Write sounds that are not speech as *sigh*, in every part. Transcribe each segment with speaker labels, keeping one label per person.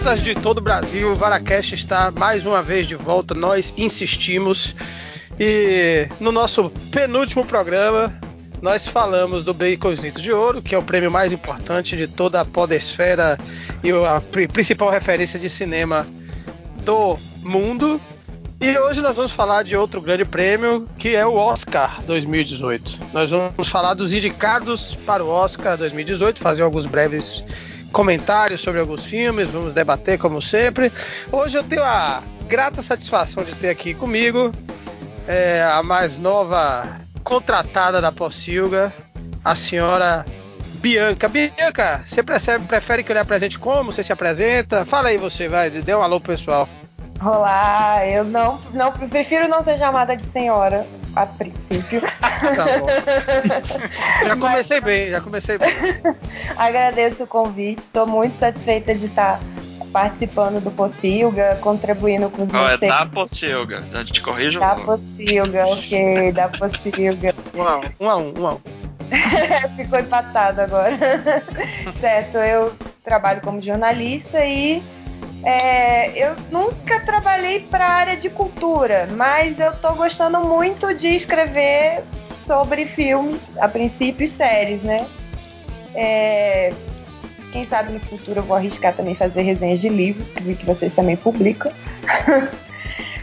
Speaker 1: internautas de todo o Brasil, o Varacast está mais uma vez de volta. Nós insistimos. E no nosso penúltimo programa, nós falamos do Baconzitos de Ouro, que é o prêmio mais importante de toda a podesfera e a principal referência de cinema do mundo. E hoje nós vamos falar de outro grande prêmio, que é o Oscar 2018. Nós vamos falar dos indicados para o Oscar 2018, fazer alguns breves comentários sobre alguns filmes, vamos debater como sempre. Hoje eu tenho a grata satisfação de ter aqui comigo é, a mais nova contratada da Possilga, a senhora Bianca. Bianca, você prefere que eu lhe apresente como? Você se apresenta? Fala aí você, vai, dê um alô pro pessoal.
Speaker 2: Olá, eu não, não prefiro não ser chamada de senhora a princípio. *laughs* Tá bom.
Speaker 1: já comecei Mas, bem, já comecei bem. *laughs*
Speaker 2: Agradeço o convite, estou muito satisfeita de estar participando do Pocilga, contribuindo com os
Speaker 3: oh, é da Pocilga, já te corrijo.
Speaker 2: Da Pocilga, ok, da Pocilga.
Speaker 1: Um a um, um a um, um a um. *laughs*
Speaker 2: Ficou empatado agora. certo, eu trabalho como jornalista e é, eu nunca trabalhei para a área de cultura, mas eu estou gostando muito de escrever sobre filmes, a princípio, séries, né? É, quem sabe no futuro eu vou arriscar também fazer resenhas de livros, que vi que vocês também publicam. *laughs*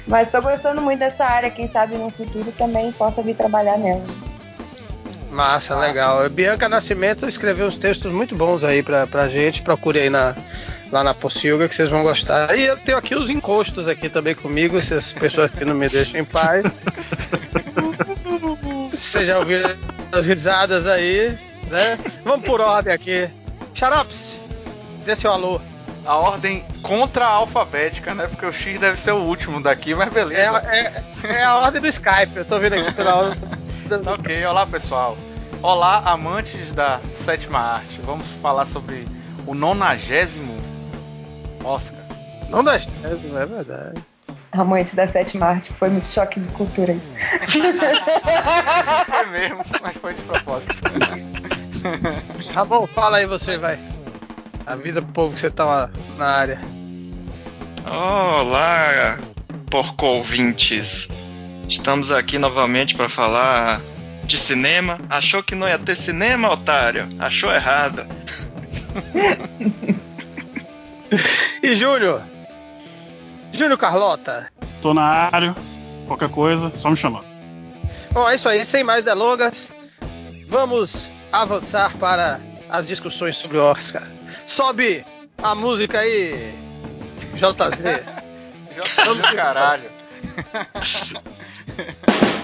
Speaker 2: mas estou gostando muito dessa área, quem sabe no futuro também possa vir trabalhar nela.
Speaker 1: Massa, legal. Bianca Nascimento escreveu uns textos muito bons aí pra gente. Procure aí na, lá na Pocilga que vocês vão gostar. E eu tenho aqui os encostos aqui também comigo, essas pessoas que não me deixam em paz. Vocês já ouviram as risadas aí, né? Vamos por ordem aqui. Xarops, dê seu alô.
Speaker 3: A ordem contra-alfabética, né? Porque o X deve ser o último daqui, mas beleza.
Speaker 1: É, é, é a ordem do Skype, eu tô vendo aqui pela ordem.
Speaker 3: Tá ok, olá pessoal. Olá, amantes da sétima arte. Vamos falar sobre o nonagésimo Oscar.
Speaker 1: Não das teses, é verdade.
Speaker 2: Amantes da sétima arte, foi muito choque de cultura isso.
Speaker 3: foi mesmo, mas foi de propósito. *laughs*
Speaker 1: Tá bom, fala aí você, vai. Avisa pro povo que você tá na área.
Speaker 3: Olá, porco ouvintes. Estamos aqui novamente para falar de cinema. Achou que não ia ter cinema, otário? Achou errado. *laughs* *laughs*
Speaker 1: e Júnior? Júnior Carlota?
Speaker 4: Tô na área, qualquer coisa, só me chamar.
Speaker 1: Bom, é isso aí, sem mais delongas, vamos avançar para as discussões sobre o Oscar. Sobe a música aí, JZ. *laughs*
Speaker 3: JZ, caralho. *laughs*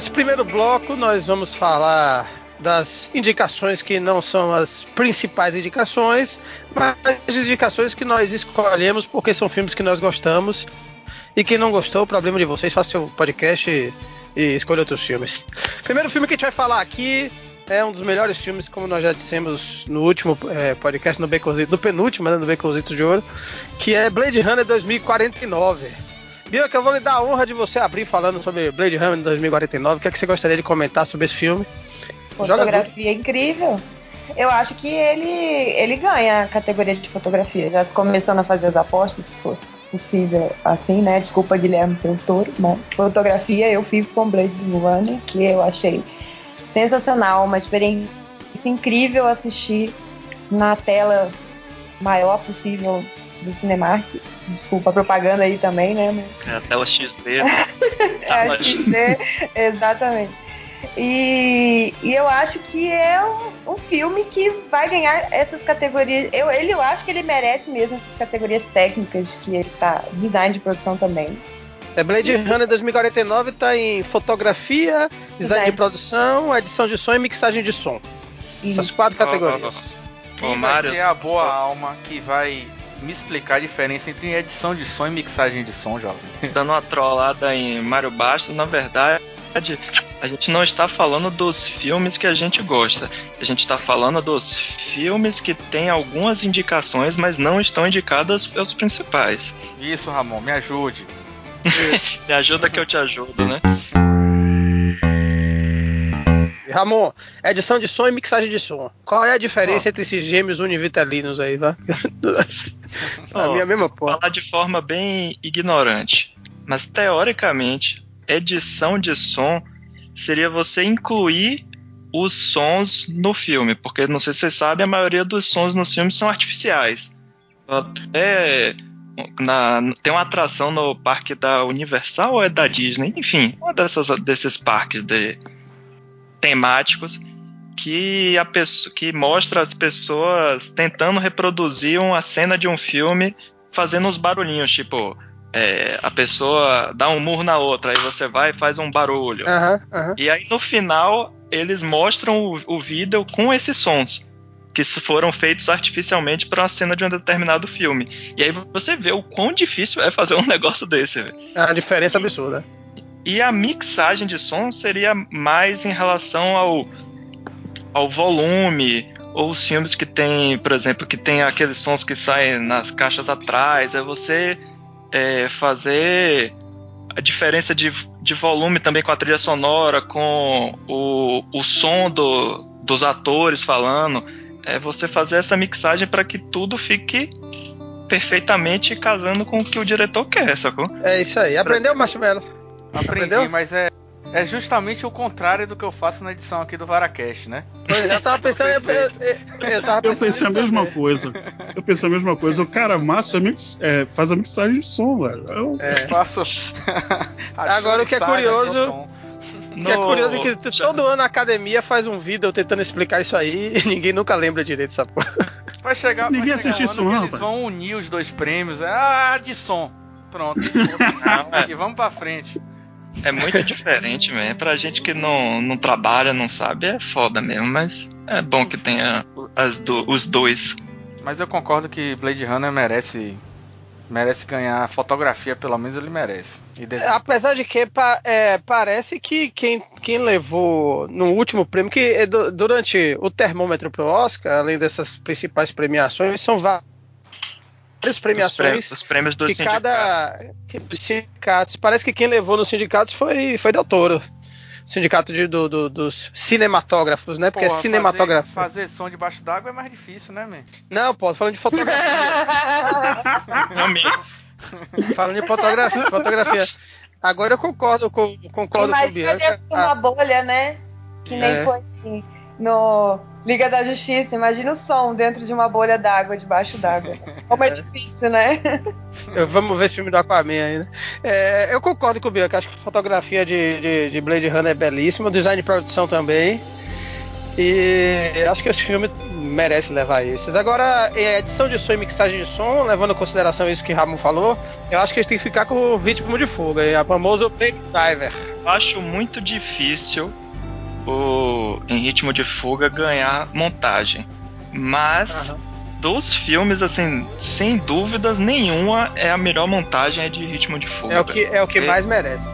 Speaker 1: nesse primeiro bloco nós vamos falar das indicações que não são as principais indicações, mas as indicações que nós escolhemos porque são filmes que nós gostamos. E quem não gostou, o problema de vocês, faça seu podcast e, e escolha outros filmes. Primeiro filme que a gente vai falar aqui é um dos melhores filmes, como nós já dissemos no último é, podcast, no, Baconzito, no penúltimo, né, no de Ouro, que é Blade Runner 2049. Bianca, eu vou lhe dar a honra de você abrir falando sobre Blade Runner 2049. O que, é que você gostaria de comentar sobre esse filme?
Speaker 2: Fotografia incrível. Eu acho que ele, ele ganha a categoria de fotografia. Já começando a fazer as apostas, se fosse possível assim, né? Desculpa, Guilherme, pelo touro, mas fotografia eu fico com Blade Runner, que eu achei sensacional, uma experiência incrível assistir na tela maior possível do Cinemark. Desculpa a propaganda aí também, né?
Speaker 3: Mas... É a tela XD. Né? *laughs*
Speaker 2: é a XD, exatamente. E, e, eu acho que é um, um, filme que vai ganhar essas categorias. Eu, ele, eu acho que ele merece mesmo essas categorias técnicas que ele tá. Design de produção também.
Speaker 1: É Blade Runner 2049 tá em fotografia, design, design, de produção, edição de som e mixagem de som. Isso. Essas quatro categorias.
Speaker 3: Quem vai ser a boa alma que vai
Speaker 5: me explicar a diferença entre edição de som e mixagem de som, jovem? *laughs*
Speaker 3: Dando uma trollada em Mário Bastos, na verdade, a gente não está falando dos filmes que a gente gosta. A gente está falando dos filmes que têm algumas indicações, mas não estão indicadas pelos principais.
Speaker 5: Isso, Ramon, me ajude. *laughs*
Speaker 3: me ajuda que eu te ajudo, né? *laughs*
Speaker 1: Ramon, edição de som e mixagem de som. Qual é a diferença oh. entre esses gêmeos univitalinos aí, vá? *laughs*
Speaker 3: a minha mesma porra. Falar de forma bem ignorante. Mas teoricamente, edição de som seria você incluir os sons no filme, porque não sei se vocês sabem, a maioria dos sons nos filmes são artificiais. Até na, tem uma atração no parque da Universal ou é da Disney? Enfim, um dessas, desses parques de, temáticos que a pessoa, que mostra as pessoas tentando reproduzir uma cena de um filme fazendo uns barulhinhos, tipo é, a pessoa dá um murro na outra, aí você vai e faz um barulho.
Speaker 1: Uhum, uhum.
Speaker 3: E aí no final eles mostram o, o vídeo com esses sons que foram feitos artificialmente para uma cena de um determinado filme. E aí você vê o quão difícil é fazer um *laughs* negócio desse. Véio.
Speaker 1: É uma diferença absurda.
Speaker 3: E a mixagem de som seria mais em relação ao, ao volume, ou os filmes que tem, por exemplo, que tem aqueles sons que saem nas caixas atrás, é você é, fazer a diferença de, de volume também com a trilha sonora, com o, o som do, dos atores falando, é você fazer essa mixagem para que tudo fique perfeitamente casando com o que o diretor quer, sacou?
Speaker 1: É isso aí. Aprendeu, Marshmallow?
Speaker 5: Aprendi, Aprendeu? mas é, é justamente o contrário do que eu faço na edição aqui do Varacast, né?
Speaker 1: Eu tava pensando. *laughs* eu,
Speaker 4: eu, eu, tava eu pensei a mesma também. coisa. Eu pensei a mesma coisa. O cara massa mix, é, faz a mixagem de som, velho. Eu
Speaker 5: é. faço. *laughs*
Speaker 1: Agora o que é curioso. O que é curioso é que todo ano a academia faz um vídeo tentando explicar isso aí e ninguém nunca lembra direito dessa porra.
Speaker 5: Vai chegar,
Speaker 4: ninguém
Speaker 5: vai chegar
Speaker 4: assiste um isso, não.
Speaker 5: Eles vão unir os dois prêmios. Ah, de som. Pronto. *laughs* e vamos pra frente.
Speaker 3: É muito diferente, mesmo. Pra gente que não, não trabalha, não sabe, é foda mesmo, mas é bom que tenha as do, os dois.
Speaker 5: Mas eu concordo que Blade Runner merece merece ganhar fotografia, pelo menos ele merece.
Speaker 1: É, apesar de que é, parece que quem, quem levou no último prêmio, que é durante o termômetro pro Oscar, além dessas principais premiações, são vários várias premiações.
Speaker 3: Os prêmios, dos
Speaker 1: que
Speaker 3: sindicatos.
Speaker 1: cada sindicatos. Parece que quem levou nos sindicatos foi, foi Del Toro. Sindicato de, do, do, dos cinematógrafos, né? Porque é Porra, é cinematografia.
Speaker 5: Fazer, fazer som debaixo d'água é mais difícil, né, man?
Speaker 1: Não, pô, falando de fotografia. *laughs* falando de fotografia, fotografia. Agora eu concordo com, concordo
Speaker 2: com o Bianca. uma bolha, né? Que nem é. foi assim no Liga da Justiça. Imagina o som dentro de uma bolha d'água, debaixo d'água. Como é, *laughs* é difícil, né?
Speaker 1: Vamos ver filme do Aquaman ainda. É, eu concordo com o Bianca, acho que a fotografia de, de, de, Blade Runner é belíssima, o design de produção também. E acho que esse filme merece levar esses. Agora, é, edição de som e mixagem de som, levando em consideração isso que Ramon falou, eu acho que eles têm que ficar com o ritmo de fuga, a famoso Baby Diver.
Speaker 3: Acho muito difícil o Em Ritmo de Fuga ganhar montagem. Mas uhum. dos filmes, assim, sem dúvidas nenhuma, é a melhor montagem é de Ritmo de Fuga.
Speaker 1: É o que, é o que é. mais merece.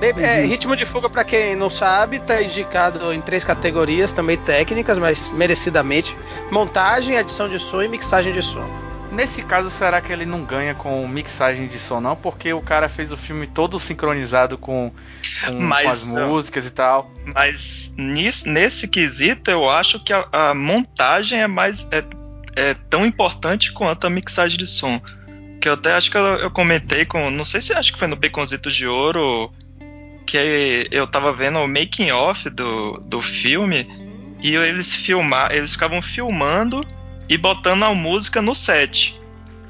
Speaker 1: É, uhum. ritmo de fuga, para quem não sabe, está indicado em três categorias, também técnicas, mas merecidamente: montagem, edição de som e mixagem de som.
Speaker 5: Nesse caso, será que ele não ganha com mixagem de som, não? Porque o cara fez o filme todo sincronizado com, com, mas, com as músicas e tal.
Speaker 3: Mas nisso, nesse quesito, eu acho que a, a montagem é mais. É, é, tão importante quanto a mixagem de som. Que eu até acho que eu, eu comentei com. Não sei se acho que foi no Baconzitos de Ouro. Que eu tava vendo o making off do, do filme. E eles filmar, eles ficavam filmando e botando a música no set.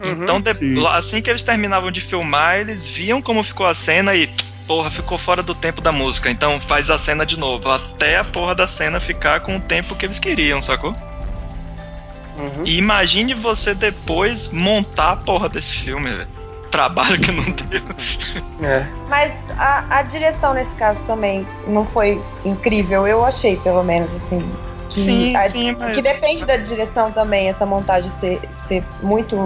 Speaker 3: Uhum, então, de, assim que eles terminavam de filmar, eles viam como ficou a cena e, porra, ficou fora do tempo da música. Então faz a cena de novo, até a porra da cena ficar com o tempo que eles queriam, sacou? Uhum. E imagine você depois montar a porra desse filme, velho. Trabalho que não deu.
Speaker 2: É. Mas a, a direção nesse caso também não foi incrível, eu achei, pelo menos, assim.
Speaker 3: Que, sim,
Speaker 2: a,
Speaker 3: sim, mas...
Speaker 2: Que depende da direção também, essa montagem ser, ser muito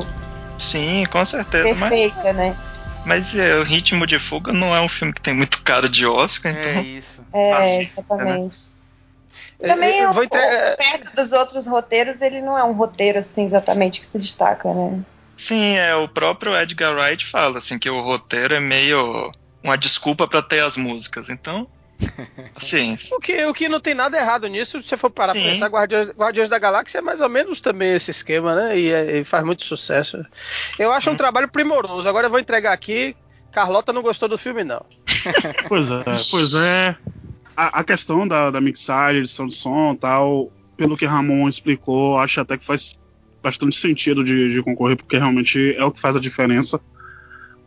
Speaker 3: Sim, com certeza.
Speaker 2: Perfeita,
Speaker 3: mas...
Speaker 2: né?
Speaker 3: Mas é, o Ritmo de Fuga não é um filme que tem muito cara de Oscar, é então.
Speaker 5: É isso.
Speaker 2: É, exatamente. Né? Também, eu, vou entre... perto dos outros roteiros, ele não é um roteiro assim exatamente que se destaca, né?
Speaker 3: Sim, é o próprio Edgar Wright fala assim que o roteiro é meio uma desculpa para ter as músicas. Então, Sim.
Speaker 1: o, que, o que não tem nada errado nisso, se você for parar Sim. pra pensar, Guardiões, Guardiões da Galáxia é mais ou menos também esse esquema, né? E, é, e faz muito sucesso. Eu acho hum. um trabalho primoroso. Agora eu vou entregar aqui. Carlota não gostou do filme, não. *laughs*
Speaker 4: pois é, pois é. A, a questão da, da mixagem, edição de som e tal, pelo que Ramon explicou, acho até que faz bastante sentido de, de concorrer, porque realmente é o que faz a diferença.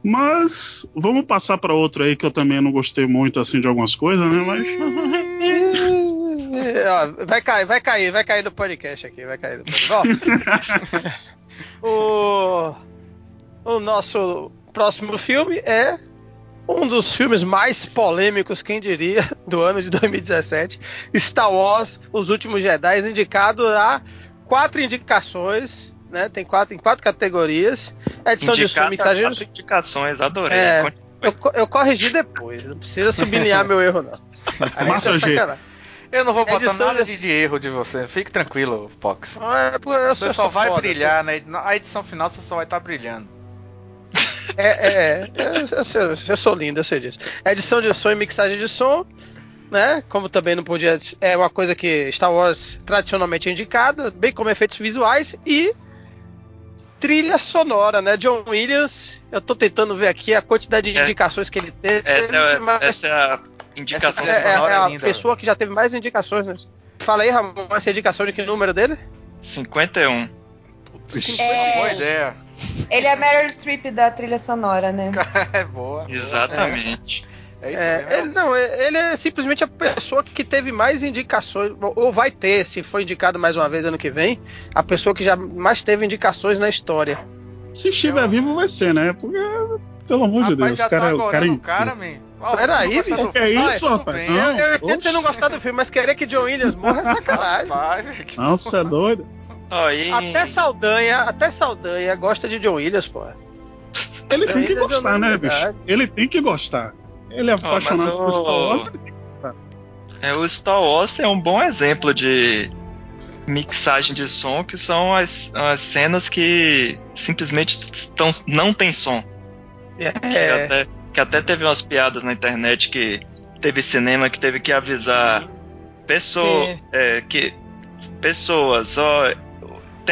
Speaker 4: Mas vamos passar para outro aí que eu também não gostei muito assim de algumas coisas, né? Mas *laughs*
Speaker 1: vai cair, vai cair, vai cair no podcast aqui, vai cair no podcast. *laughs* o o nosso próximo filme é um dos filmes mais polêmicos, quem diria, *laughs* do ano de 2017, Star Wars: Os Últimos Jedi, indicado a quatro indicações, né? Tem quatro em quatro categorias.
Speaker 3: Edição Indicata, de som, mixageiros. indicações, adorei.
Speaker 1: É, eu, eu corrigi depois, não precisa sublinhar meu erro não. *laughs*
Speaker 5: Massa é eu não vou botar edição nada de... de... erro de você. Fique tranquilo, Pox.
Speaker 1: Ah, é, você só vai foda,
Speaker 5: brilhar, assim. né? A edição final você só vai estar tá brilhando. *laughs*
Speaker 1: É, é, é eu, eu, eu, sou lindo, eu sei disso. Edição de som e mixagem de som né? Como também não podia. É uma coisa que Star Wars tradicionalmente é indicada, bem como efeitos visuais e trilha sonora, né? John Williams, eu tô tentando ver aqui a quantidade de é. indicações que ele teve.
Speaker 3: Essa é, mas... essa é a indicação essa
Speaker 1: é, sonora. É, é a linda, pessoa que já teve mais indicações, né? Fala aí, Ramon, essa indicação de que número dele?
Speaker 3: 51.
Speaker 5: Putz, é... Boa ideia.
Speaker 2: Ele é Meryl Streep da trilha sonora, né? *laughs*
Speaker 5: é boa.
Speaker 3: Exatamente.
Speaker 1: É. É isso é, ele, não, ele é simplesmente a pessoa que teve mais indicações, ou vai ter, se for indicado mais uma vez ano que vem, a pessoa que já mais teve indicações na história.
Speaker 4: Se estiver Eu... vivo, vai ser, né? Porque, pelo amor rapaz, de Deus,
Speaker 5: já
Speaker 4: cara,
Speaker 5: tá
Speaker 4: é o cara.
Speaker 5: cara man.
Speaker 1: Oh, Peraí,
Speaker 4: O que é isso, rapaz?
Speaker 1: Não, eu, entendo você não gostar do filme, mas querer que John Williams morra é sacanagem.
Speaker 4: Nossa, é doido.
Speaker 3: E...
Speaker 1: Até Saldanha, até Saldanha gosta de John Williams, pô.
Speaker 4: Ele John tem que Williams gostar, né, bicho? Ele tem que gostar. Ele é apaixonado oh, por Star Wars.
Speaker 3: É, o Star Wars é um bom exemplo de mixagem de som, que são as, as cenas que simplesmente estão, não tem som. É. Que, até, que até teve umas piadas na internet que teve cinema que teve que avisar pessoa, é, que pessoas, ó,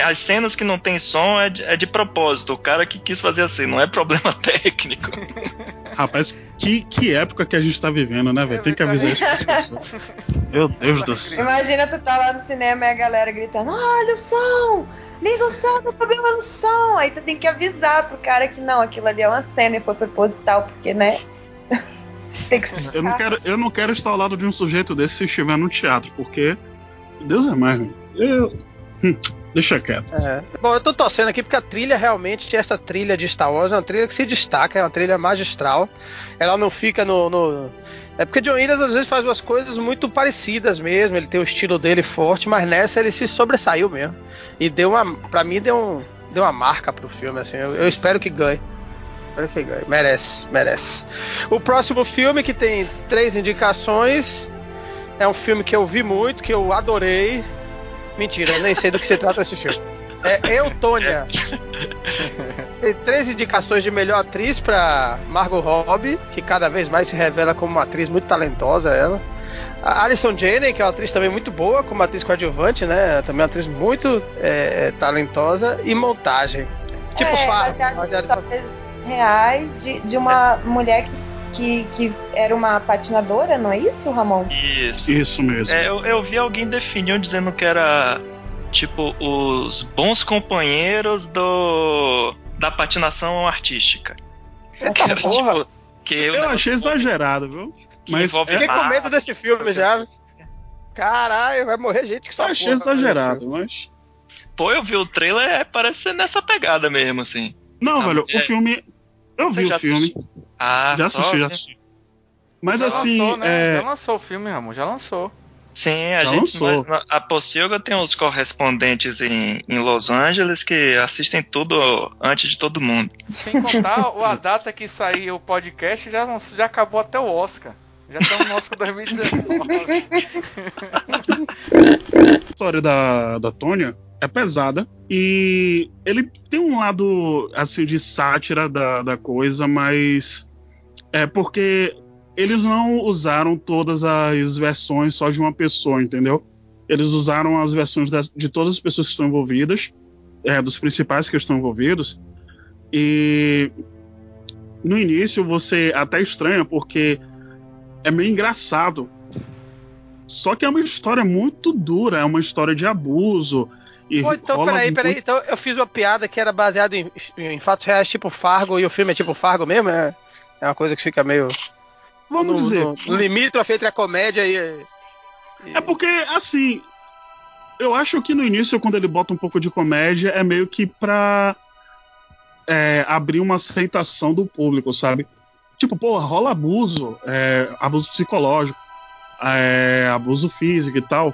Speaker 3: as cenas que não tem som é de, é de propósito. O cara que quis fazer assim, não é problema *laughs* técnico. *laughs*
Speaker 4: Rapaz, que, que época que a gente tá vivendo, né, velho? Tem que avisar isso pras pessoas. Meu Deus do céu.
Speaker 2: Imagina tu tá lá no cinema e a galera gritando: olha o som! Liga o som, tem problema no som. Aí você tem que avisar pro cara que não, aquilo ali é uma cena e foi proposital, porque, né? *laughs*
Speaker 4: tem que eu não quero Eu não quero estar ao lado de um sujeito desse se estiver no teatro, porque. Deus é mais, velho. Eu. Hum. Deixa quieto.
Speaker 1: É. Bom, eu tô torcendo aqui porque a trilha realmente, essa trilha de Star Wars é uma trilha que se destaca, é uma trilha magistral. Ela não fica no. no... É porque John Williams às vezes faz umas coisas muito parecidas mesmo, ele tem o estilo dele forte, mas nessa ele se sobressaiu mesmo. E deu uma. Pra mim, deu, um, deu uma marca pro filme, assim. Eu, eu espero que ganhe. Espero que ganhe. Merece, merece. O próximo filme, que tem três indicações, é um filme que eu vi muito, que eu adorei. Mentira, eu nem sei do que se trata esse filme. É Eutônia. *laughs* Tem três indicações de melhor atriz para Margot Robbie, que cada vez mais se revela como uma atriz muito talentosa, ela. A Alison Janney, que é uma atriz também muito boa, como atriz coadjuvante, né? Também uma atriz muito é, talentosa. E montagem. Tipo
Speaker 2: é, Fargo. Reais de, de uma mulher que que, que era uma patinadora, não é isso, Ramon?
Speaker 3: Isso.
Speaker 4: Isso mesmo.
Speaker 3: É, eu, eu vi alguém definindo dizendo que era tipo os bons companheiros do da patinação artística.
Speaker 1: É, que era, tipo,
Speaker 4: que eu, eu achei exagerado, viu?
Speaker 1: Mas fiquei com medo desse filme já. Caralho, vai morrer gente que só
Speaker 4: Eu achei exagerado, mas
Speaker 3: Pô, eu vi o trailer, é, parece ser nessa pegada mesmo, assim.
Speaker 4: Não, velho, o filme eu vi o filme.
Speaker 3: Ah,
Speaker 4: já assisti, já assisti. Mas
Speaker 5: já
Speaker 4: assim.
Speaker 5: Lançou, né? é... Já lançou o filme, Ramon, já lançou.
Speaker 3: Sim, a Já gente. A Pocilga tem os correspondentes em, em Los Angeles que assistem tudo antes de todo mundo.
Speaker 5: Sem contar *laughs* a data que saiu o podcast já, já acabou até o Oscar. Já estamos no Oscar 2019.
Speaker 4: a *laughs* história da, da Tônia é pesada e ele tem um lado assim de sátira da, da coisa, mas é porque eles não usaram todas as versões só de uma pessoa, entendeu? Eles usaram as versões das, de todas as pessoas que estão envolvidas, é, dos principais que estão envolvidos. E no início você até estranha porque é meio engraçado. Só que é uma história muito dura, é uma história de abuso.
Speaker 1: E Pô, então, peraí, peraí. Muito... Então eu fiz uma piada que era baseada em, em, fatos reais, tipo Fargo, e o filme é tipo Fargo mesmo? É, é uma coisa que fica meio.
Speaker 4: Vamos no, dizer.
Speaker 1: No limítrofe entre a comédia e,
Speaker 4: e. É porque, assim. Eu acho que no início, quando ele bota um pouco de comédia, é meio que pra é, abrir uma aceitação do público, sabe? Tipo, pô, rola abuso, é, abuso psicológico, é, abuso físico e tal.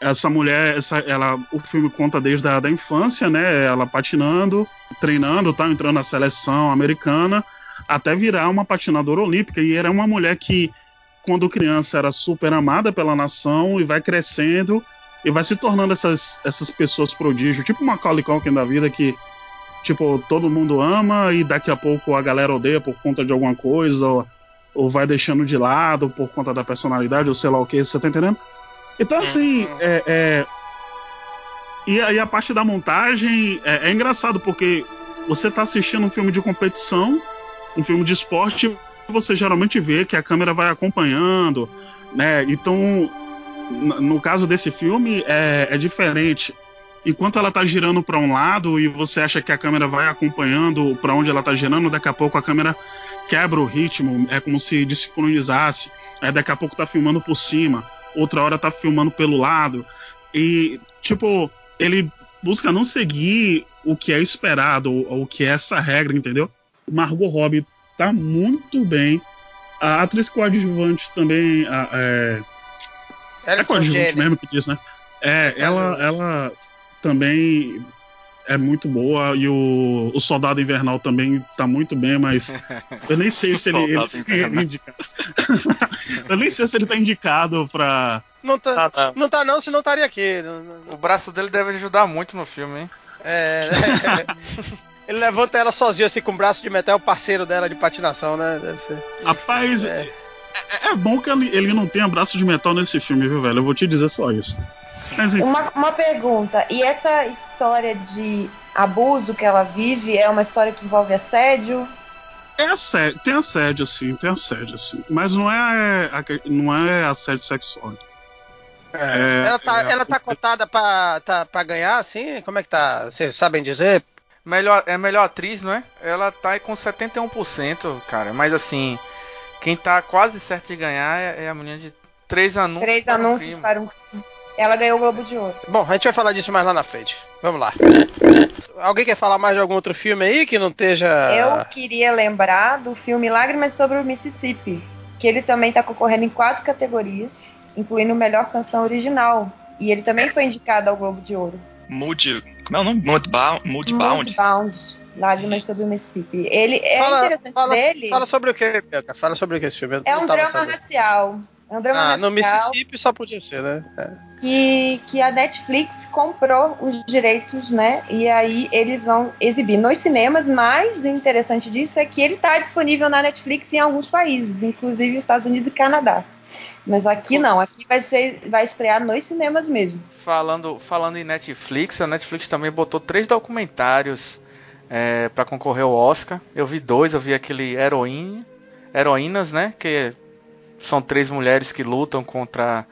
Speaker 4: Essa mulher, essa, ela, o filme conta desde a da infância, né? Ela patinando, treinando, tá, entrando na seleção americana até virar uma patinadora olímpica. E era uma mulher que, quando criança, era super amada pela nação e vai crescendo e vai se tornando essas, essas pessoas prodígio, tipo uma Macaulay Culkin da vida que tipo todo mundo ama e daqui a pouco a galera odeia por conta de alguma coisa ou, ou vai deixando de lado por conta da personalidade ou sei lá o que, você tá entendendo? Então assim, uhum. é, é... E aí a parte da montagem é, é engraçado porque você tá assistindo um filme de competição um filme de esporte, você geralmente vê que a câmera vai acompanhando, né? Então, no caso desse filme, é, é diferente. Enquanto ela tá girando para um lado e você acha que a câmera vai acompanhando para onde ela tá girando, daqui a pouco a câmera quebra o ritmo, é como se desincronizasse. Aí daqui a pouco tá filmando por cima, outra hora tá filmando pelo lado. E, tipo, ele busca não seguir o que é esperado, ou o que é essa regra, entendeu? Margot Robbie tá muito bem. A atriz coadjuvante também. A, é, é coadjuvante mesmo que diz, né? É, é ela, ela também é muito boa e o, o Soldado Invernal também tá muito bem, mas *laughs* eu nem sei se ele, ele, se *laughs* eu nem sei se ele tá indicado pra.
Speaker 1: Não tá, ah, tá. não tá não, se não estaria aqui.
Speaker 5: O braço dele deve ajudar muito no filme, hein?
Speaker 1: É. é. Ele levanta ela sozinho, assim, com o braço de metal, é o parceiro dela de patinação, né? Deve ser.
Speaker 4: Rapaz, é, é, é bom que ele, ele não tenha braço de metal nesse filme, viu, velho? Eu vou te dizer só isso.
Speaker 2: Mas, uma, uma pergunta, e essa história de abuso que ela vive é uma história que envolve assédio?
Speaker 4: É assédio, tem assédio, sim, tem assédio, assim. Mas não é, não é assédio sexual.
Speaker 1: É, ela tá, é, ela tá contada pra, tá, pra ganhar, assim? Como é que tá? Vocês sabem dizer?
Speaker 5: Melhor, é melhor atriz, não é? Ela tá com 71%, cara. Mas assim, quem tá quase certo de ganhar é, é a menina de três anúncios.
Speaker 2: Três para anúncios um para um Ela ganhou o Globo de Ouro.
Speaker 1: Bom, a gente vai falar disso mais lá na frente. Vamos lá. Alguém quer falar mais de algum outro filme aí que não esteja.
Speaker 2: Eu queria lembrar do filme Lágrimas sobre o Mississippi. Que ele também tá concorrendo em quatro categorias, incluindo melhor canção original. E ele também foi indicado ao Globo de Ouro.
Speaker 3: Mood. Como é o nome? Moodbound? Moodbound.
Speaker 2: Moodbound. Lágrimas sobre o Mississippi. Ele é fala, interessante
Speaker 1: fala,
Speaker 2: dele.
Speaker 1: Fala sobre o que, Fala sobre o que esse filme.
Speaker 2: é um drama sabendo. racial. É um drama ah, racial.
Speaker 1: No Mississippi só podia ser, né? É.
Speaker 2: Que, que a Netflix comprou os direitos, né? E aí eles vão exibir nos cinemas, mas o interessante disso é que ele está disponível na Netflix em alguns países, inclusive Estados Unidos e Canadá. Mas aqui não, aqui vai ser, vai estrear nos cinemas mesmo.
Speaker 5: Falando, falando em Netflix, a Netflix também botou três documentários é, para concorrer ao Oscar. Eu vi dois, eu vi aquele Heroína, Heroínas, né? Que são três mulheres que lutam contra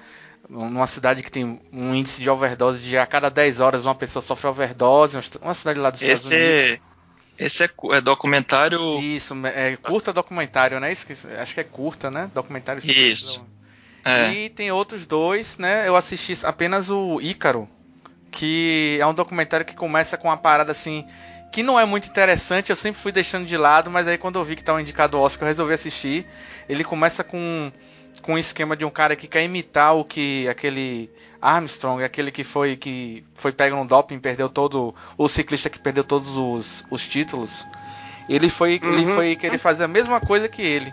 Speaker 5: numa cidade que tem um índice de overdose de a cada 10 horas uma pessoa sofre overdose, uma cidade lá dos Estados
Speaker 3: Esse...
Speaker 5: Unidos.
Speaker 3: Esse é, é, documentário.
Speaker 5: Isso, é curta documentário, né? Acho que é curta, né? Documentário.
Speaker 3: Isso.
Speaker 5: É. E tem outros dois, né? Eu assisti apenas o Ícaro, que é um documentário que começa com uma parada assim que não é muito interessante, eu sempre fui deixando de lado, mas aí quando eu vi que estava indicado o Oscar, eu resolvi assistir. Ele começa com com o esquema de um cara que quer imitar o que aquele Armstrong, aquele que foi que foi pego no doping, perdeu todo o ciclista que perdeu todos os, os títulos. Ele foi uhum. ele foi querer fazer a mesma coisa que ele.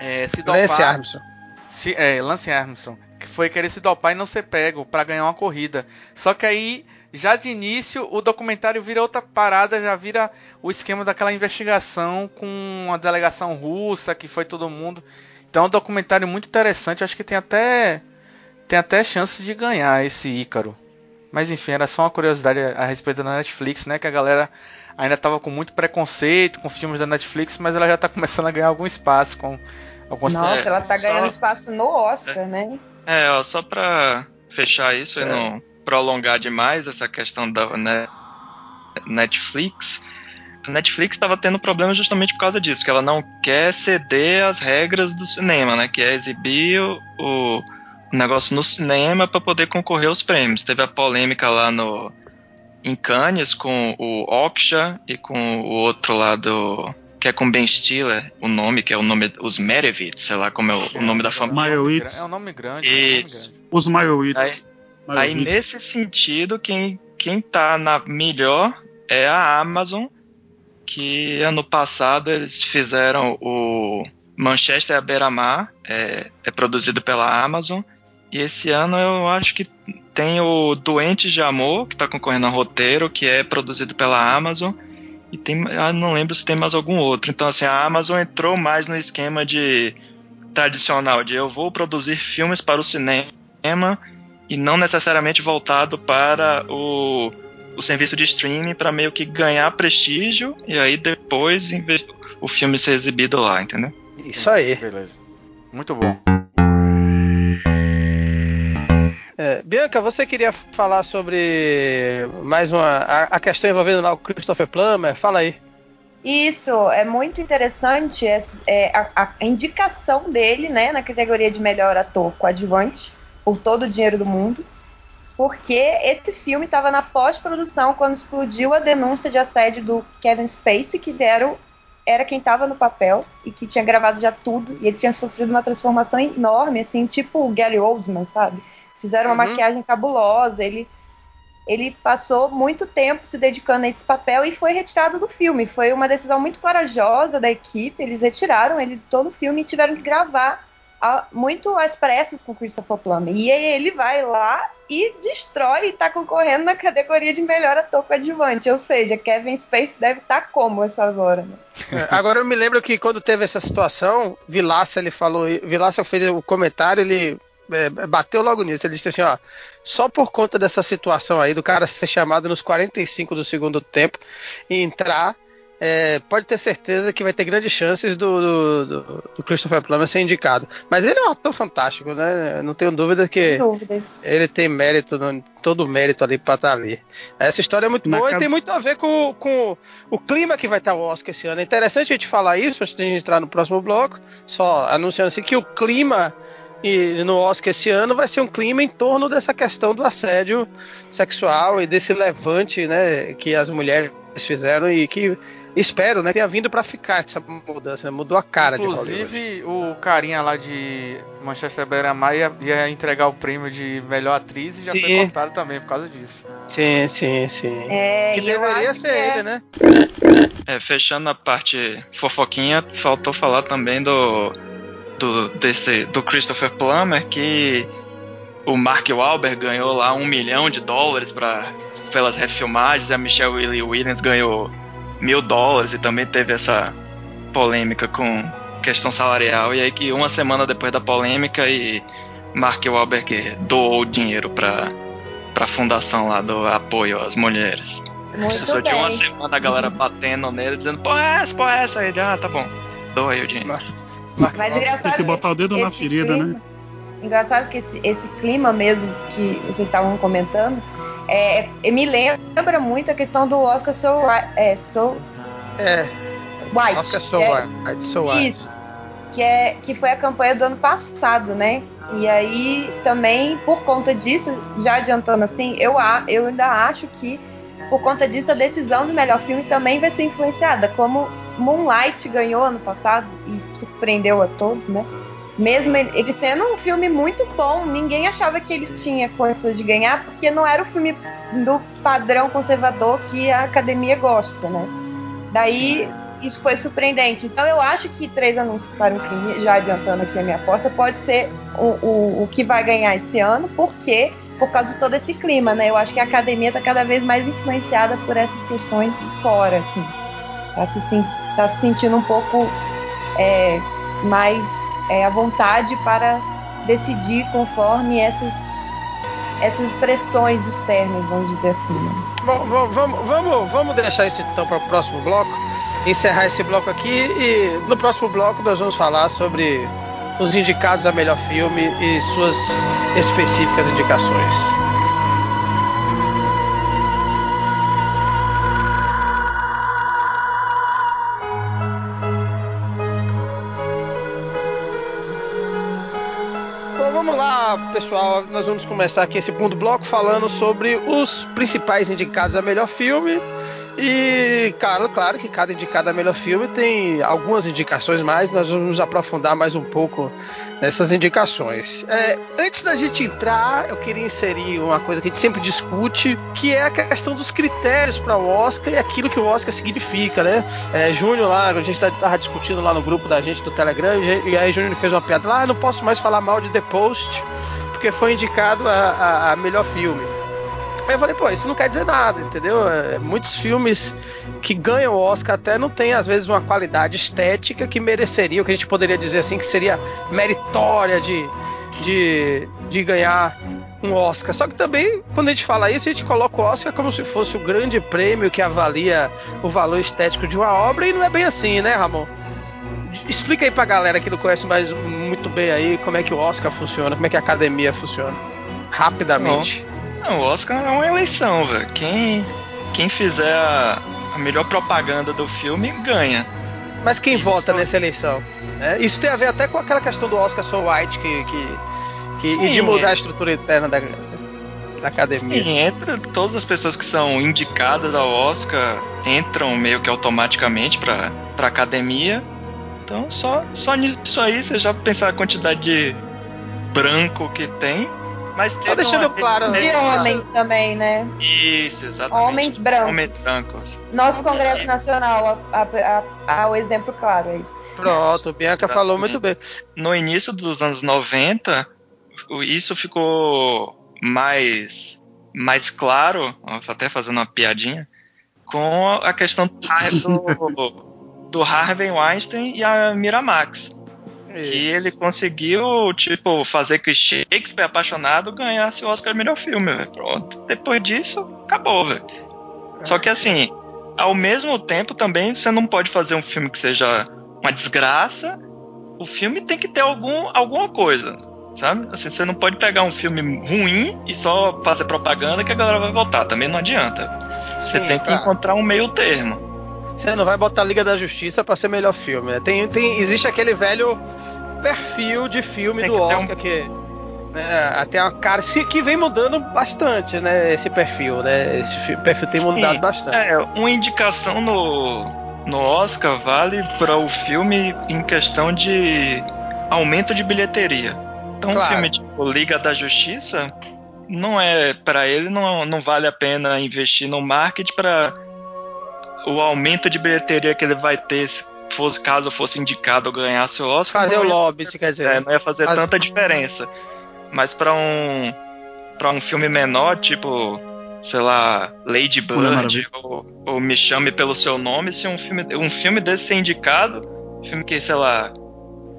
Speaker 1: É, se dopar, Lance Armstrong.
Speaker 5: Se, é, Lance Armstrong, que foi querer se dopar e não ser pego para ganhar uma corrida. Só que aí já de início o documentário vira outra parada, já vira o esquema daquela investigação com a delegação russa, que foi todo mundo. Então é um documentário muito interessante, acho que tem até tem até chance de ganhar esse Ícaro. Mas enfim, era só uma curiosidade a respeito da Netflix, né, que a galera ainda estava com muito preconceito com filmes da Netflix, mas ela já está começando a ganhar algum espaço com alguns
Speaker 2: Nossa, ela está ganhando espaço no Oscar, é, né?
Speaker 3: É, ó, só para fechar isso é. e não prolongar demais essa questão da Netflix, a Netflix estava tendo problema justamente por causa disso, que ela não quer ceder às regras do cinema, né? Que é exibir o, o negócio no cinema para poder concorrer aos prêmios. Teve a polêmica lá no em Cannes com o Oksha e com o outro lado que é com Ben Stiller, o nome que é o nome os Merevitz, sei lá como é o, o nome da família.
Speaker 5: É um nome grande.
Speaker 3: Isso.
Speaker 5: É um nome grande.
Speaker 4: Os Meyerowitz.
Speaker 3: Aí, nesse sentido, quem, quem tá na melhor é a Amazon, que ano passado eles fizeram o Manchester à beira-mar, é, é produzido pela Amazon, e esse ano eu acho que tem o Doentes de Amor, que está concorrendo ao roteiro, que é produzido pela Amazon, e tem, eu não lembro se tem mais algum outro. Então, assim, a Amazon entrou mais no esquema de tradicional, de eu vou produzir filmes para o cinema e não necessariamente voltado para o, o serviço de streaming para meio que ganhar prestígio e aí depois o filme ser exibido lá, entendeu?
Speaker 1: Isso aí.
Speaker 5: Beleza. Muito bom.
Speaker 1: É, Bianca, você queria falar sobre mais uma a, a, questão envolvendo lá o Christopher Plummer? Fala aí.
Speaker 2: Isso é muito interessante é, é a, a, indicação dele, né, na categoria de melhor ator coadjuvante por todo o dinheiro do mundo, porque esse filme estava na pós-produção quando explodiu a denúncia de assédio do Kevin Spacey, que deram, era quem estava no papel e que tinha gravado já tudo, e ele tinha sofrido uma transformação enorme, assim, tipo o Gary Oldman, sabe? Fizeram uma uhum. maquiagem cabulosa, ele ele passou muito tempo se dedicando a esse papel e foi retirado do filme. Foi uma decisão muito corajosa da equipe. Eles retiraram ele de todo o filme e tiveram que gravar muito às pressas com Christopher Plummer. E aí ele vai lá e destrói e tá concorrendo na categoria de melhor ator coadjuvante. Ou seja, Kevin Spacey deve estar tá como essas horas, né?
Speaker 1: é, agora eu me lembro que quando teve essa situação, Vilaça ele falou, Vilaça fez o comentário, ele é, bateu logo nisso. Ele disse assim: ó, só por conta dessa situação aí do cara ser chamado nos 45 do segundo tempo e entrar é, pode ter certeza que vai ter grandes chances do, do, do, Christopher Plummer ser indicado. Mas ele é um ator fantástico, né? Não tenho dúvida que ele tem mérito, todo o mérito ali para estar tá ali. Essa história é muito Na boa e tem muito a ver com, com o clima que vai estar o Oscar esse ano. É interessante a gente falar isso antes de a gente entrar no próximo bloco, só anunciando assim que o clima e no Oscar esse ano vai ser um clima em torno dessa questão do assédio sexual e desse levante, né, que as mulheres fizeram e que espero, né, tenha vindo para ficar essa mudança, né? mudou a cara
Speaker 5: Inclusive, o carinha lá de Manchester Beira-Mar ia, ia, entregar o prêmio de melhor atriz e já sim. foi cortado também por causa disso.
Speaker 1: Sim, sim, sim.
Speaker 2: É,
Speaker 1: que deveria ser é... ele, né?
Speaker 3: É, fechando a parte fofoquinha, faltou falar também do do desse do Christopher Plummer que o Mark Wahlberg ganhou lá um milhão de dólares para pelas refilmagens, a Michelle Williams ganhou mil dólares e também teve essa polêmica com questão salarial. E aí que uma semana depois da polêmica e Mark Wahlberg doou o dinheiro para a fundação lá do apoio às mulheres.
Speaker 2: Muito Precisou
Speaker 3: bem. de uma semana a galera batendo nele, dizendo, porra é essa, porra é essa? Aí ele, ah, tá bom, doa aí o dinheiro.
Speaker 2: Mas engraçado.
Speaker 4: Tem que botar o dedo na ferida,
Speaker 2: clima,
Speaker 4: né?
Speaker 2: Engraçado que esse, esse clima mesmo que vocês estavam comentando é, é, me lembra muito a questão do Oscar So, é, so
Speaker 1: é.
Speaker 2: White.
Speaker 1: Oscar So é, White. So White.
Speaker 2: Isso. Que, é, que foi a campanha do ano passado, né? E aí também, por conta disso, já adiantando assim, eu, eu ainda acho que por conta disso a decisão de melhor filme também vai ser influenciada. Como Moonlight ganhou ano passado e surpreendeu a todos, né? Mesmo ele, sendo um filme muito bom, ninguém achava que ele tinha condições de ganhar, porque não era o filme do padrão conservador que a academia gosta, né? Daí isso foi surpreendente. Então eu acho que Três Anúncios para um Crime, já adiantando aqui a minha aposta, pode ser o, o, o que vai ganhar esse ano, porque por causa de todo esse clima, né? Eu acho que a academia está cada vez mais influenciada por essas questões fora, assim. Tá se, tá se sentindo um pouco é, mais é, à vontade para decidir conforme essas, essas pressões externas, vamos dizer assim. Né?
Speaker 1: Bom, vamos, vamos, vamos deixar isso então para o próximo bloco, encerrar esse bloco aqui e no próximo bloco nós vamos falar sobre os indicados a melhor filme e suas específicas indicações. Pessoal, nós vamos começar aqui esse segundo bloco falando sobre os principais indicados a melhor filme. E, cara, claro que cada indicado a melhor filme tem algumas indicações mais, nós vamos aprofundar mais um pouco nessas indicações. É, antes da gente entrar, eu queria inserir uma coisa que a gente sempre discute, que é a questão dos critérios para o Oscar e aquilo que o Oscar significa, né? É, Júnior lá, a gente estava discutindo lá no grupo da gente do Telegram, e aí Júnior fez uma piada lá, ah, não posso mais falar mal de The Post, porque foi indicado a, a, a melhor filme. Aí eu falei, pô, isso não quer dizer nada, entendeu? É, muitos filmes que ganham o Oscar até não tem, às vezes, uma qualidade estética que mereceria, o que a gente poderia dizer assim, que seria meritória de, de, de ganhar um Oscar. Só que também, quando a gente fala isso, a gente coloca o Oscar como se fosse o grande prêmio que avalia o valor estético de uma obra, e não é bem assim, né, Ramon? Explica aí pra galera que não conhece mais muito bem aí como é que o Oscar funciona, como é que a academia funciona. Rapidamente.
Speaker 3: Não, o Oscar é uma eleição, velho. Quem, quem fizer a, a, melhor propaganda do filme ganha.
Speaker 1: Mas quem e vota só... nessa eleição? É, isso tem a ver até com aquela questão do Oscar So White que, que, que Sim, e de mudar a estrutura interna da, da academia.
Speaker 3: Sim, entre todas as pessoas que são indicadas ao Oscar entram meio que automaticamente para a academia. Então só, só nisso aí você já pensar a quantidade de branco que tem
Speaker 2: mas Só deixando claro. De homens também, né?
Speaker 3: Isso, exatamente.
Speaker 2: Homens brancos. Homens brancos. Nosso Congresso Nacional, há o exemplo claro, é isso.
Speaker 1: Pronto, Bianca exatamente. falou muito bem.
Speaker 3: No início dos anos 90, isso ficou mais, mais claro, até fazendo uma piadinha, com a questão do, do Harvey Weinstein e a Miramax. Isso. Que ele conseguiu, tipo, fazer que Shakespeare apaixonado ganhasse o Oscar melhor filme. Pronto. Depois disso, acabou, velho. Só que assim, ao mesmo tempo também você não pode fazer um filme que seja uma desgraça. O filme tem que ter algum, alguma coisa, sabe? Assim, você não pode pegar um filme ruim e só fazer propaganda que a galera vai votar. Também não adianta. Você Sim, tem que tá. encontrar um meio termo.
Speaker 1: Você não vai botar Liga da Justiça para ser melhor filme, né? Tem, tem, existe aquele velho perfil de filme Tem do Oscar um... que né, até a cara que vem mudando bastante, né? Esse perfil, né? Esse perfil tem Sim, mudado bastante.
Speaker 3: É, uma indicação no, no Oscar vale para o filme em questão de aumento de bilheteria. Então, claro. um filme tipo Liga da Justiça não é para ele não, não vale a pena investir no marketing para o aumento de bilheteria que ele vai ter fosse, caso fosse indicado ou ganhasse o Oscar.
Speaker 1: Fazer o lobby, se quer dizer.
Speaker 3: É, não ia fazer Faz... tanta diferença. Mas para um para um filme menor, tipo, sei lá, Lady Bird ou, ou, Me Chame pelo Seu Nome, se um filme, um filme desse ser indicado, filme que, sei lá,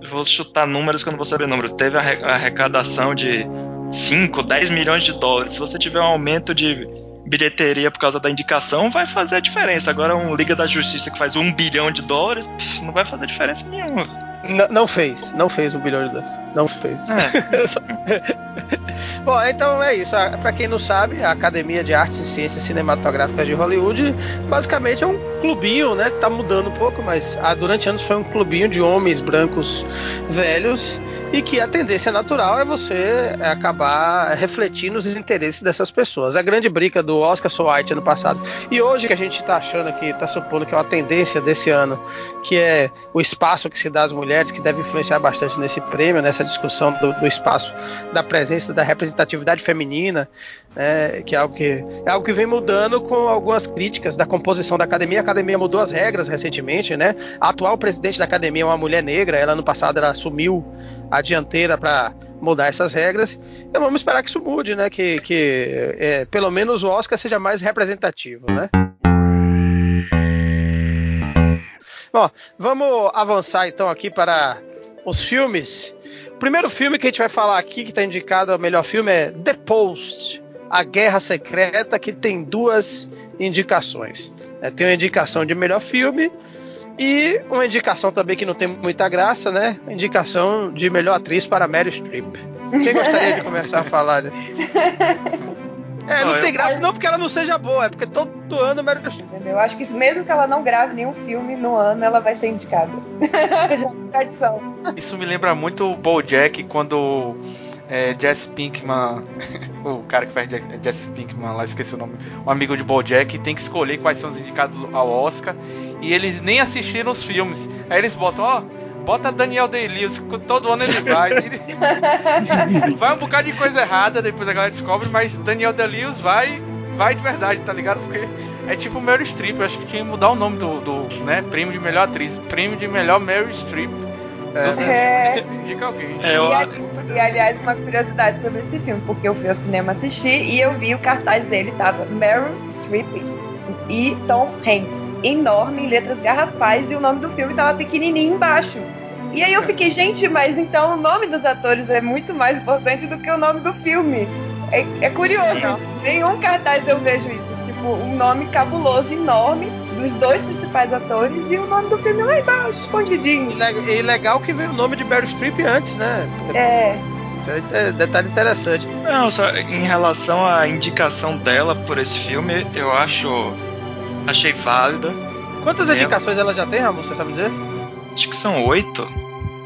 Speaker 3: vou chutar números que eu não vou saber número, teve a arrecadação de 5, 10 milhões de dólares. Se você tiver um aumento de bilheteria por causa da indicação, vai fazer a diferença. Agora, um Liga da Justiça que faz um bilhão de dólares, não vai fazer diferença nenhuma.
Speaker 1: Não, não fez, não fez um bilhão de dólares. Não fez. É. *laughs* Bom, então é isso. Para quem não sabe, a Academia de Artes e Ciências Cinematográficas de Hollywood basicamente é um clubinho, né, que tá mudando um pouco, mas ah, durante anos foi um clubinho de homens brancos velhos e que a tendência natural é você acabar refletindo os interesses dessas pessoas. A grande briga do Oscar So White ano passado e hoje que a gente está achando que está supondo que é uma tendência desse ano, que é o espaço que se dá às mulheres, que deve influenciar bastante nesse prêmio, nessa discussão do, do espaço da presença da representatividade feminina, né, que é algo que é algo que vem mudando com algumas críticas da composição da academia. A academia mudou as regras recentemente, né? A atual presidente da academia é uma mulher negra. Ela no passado ela assumiu a dianteira para mudar essas regras. Então vamos esperar que isso mude, né? Que, que é, pelo menos o Oscar seja mais representativo, né? Bom, vamos avançar então aqui para os filmes. O primeiro filme que a gente vai falar aqui, que está indicado ao melhor filme, é The Post, A Guerra Secreta, que tem duas indicações. É, tem uma indicação de melhor filme e uma indicação também que não tem muita graça, né? Indicação de melhor atriz para Mary Streep. Quem gostaria de começar a falar? Né? *laughs* É, não, tem graça não porque ela não seja boa, é porque todo ano Meryl Streep.
Speaker 2: Eu acho que mesmo que ela não grave nenhum filme no ano, ela vai ser indicada. *laughs* Já é tradição.
Speaker 5: Isso me lembra muito o BoJack quando é, Jesse Pinkman, *laughs* o cara que faz Jesse Pinkman, lá esqueci o nome, um amigo de BoJack, tem que escolher quais são os indicados ao Oscar e eles nem assistiram os filmes. Aí eles botam, ó, bota Daniel Day-Lewis, todo ano ele vai. *laughs* Ele... vai um bocado de coisa errada, depois a galera descobre, mas Daniel Day-Lewis vai, vai de verdade, tá ligado? Porque é tipo Meryl Streep, eu acho que tinha que mudar o nome do, do né, prêmio de melhor atriz, prêmio de melhor Meryl Streep.
Speaker 2: É. Indica alguém. É, eu... e, e, aliás, uma curiosidade sobre esse filme, porque eu fui ao cinema assistir e eu vi o cartaz dele, tava Meryl Streep e Tom Hanks enorme, em letras garrafais, e o nome do filme tava pequenininho embaixo. E aí eu fiquei, gente, mas então o nome dos atores é muito mais importante do que o nome do filme. É, é curioso. Sim. Nenhum cartaz eu vejo isso. Tipo, um nome cabuloso, enorme, dos dois principais atores e o nome do filme lá embaixo, escondidinho.
Speaker 1: E legal que veio o nome de Meryl Streep antes, né?
Speaker 2: É.
Speaker 1: é detalhe interessante.
Speaker 3: Não, só em relação à indicação dela por esse filme, eu acho Achei válida.
Speaker 1: Quantas é. indicações ela já tem, Ramon? Você sabe dizer?
Speaker 3: Acho que são oito.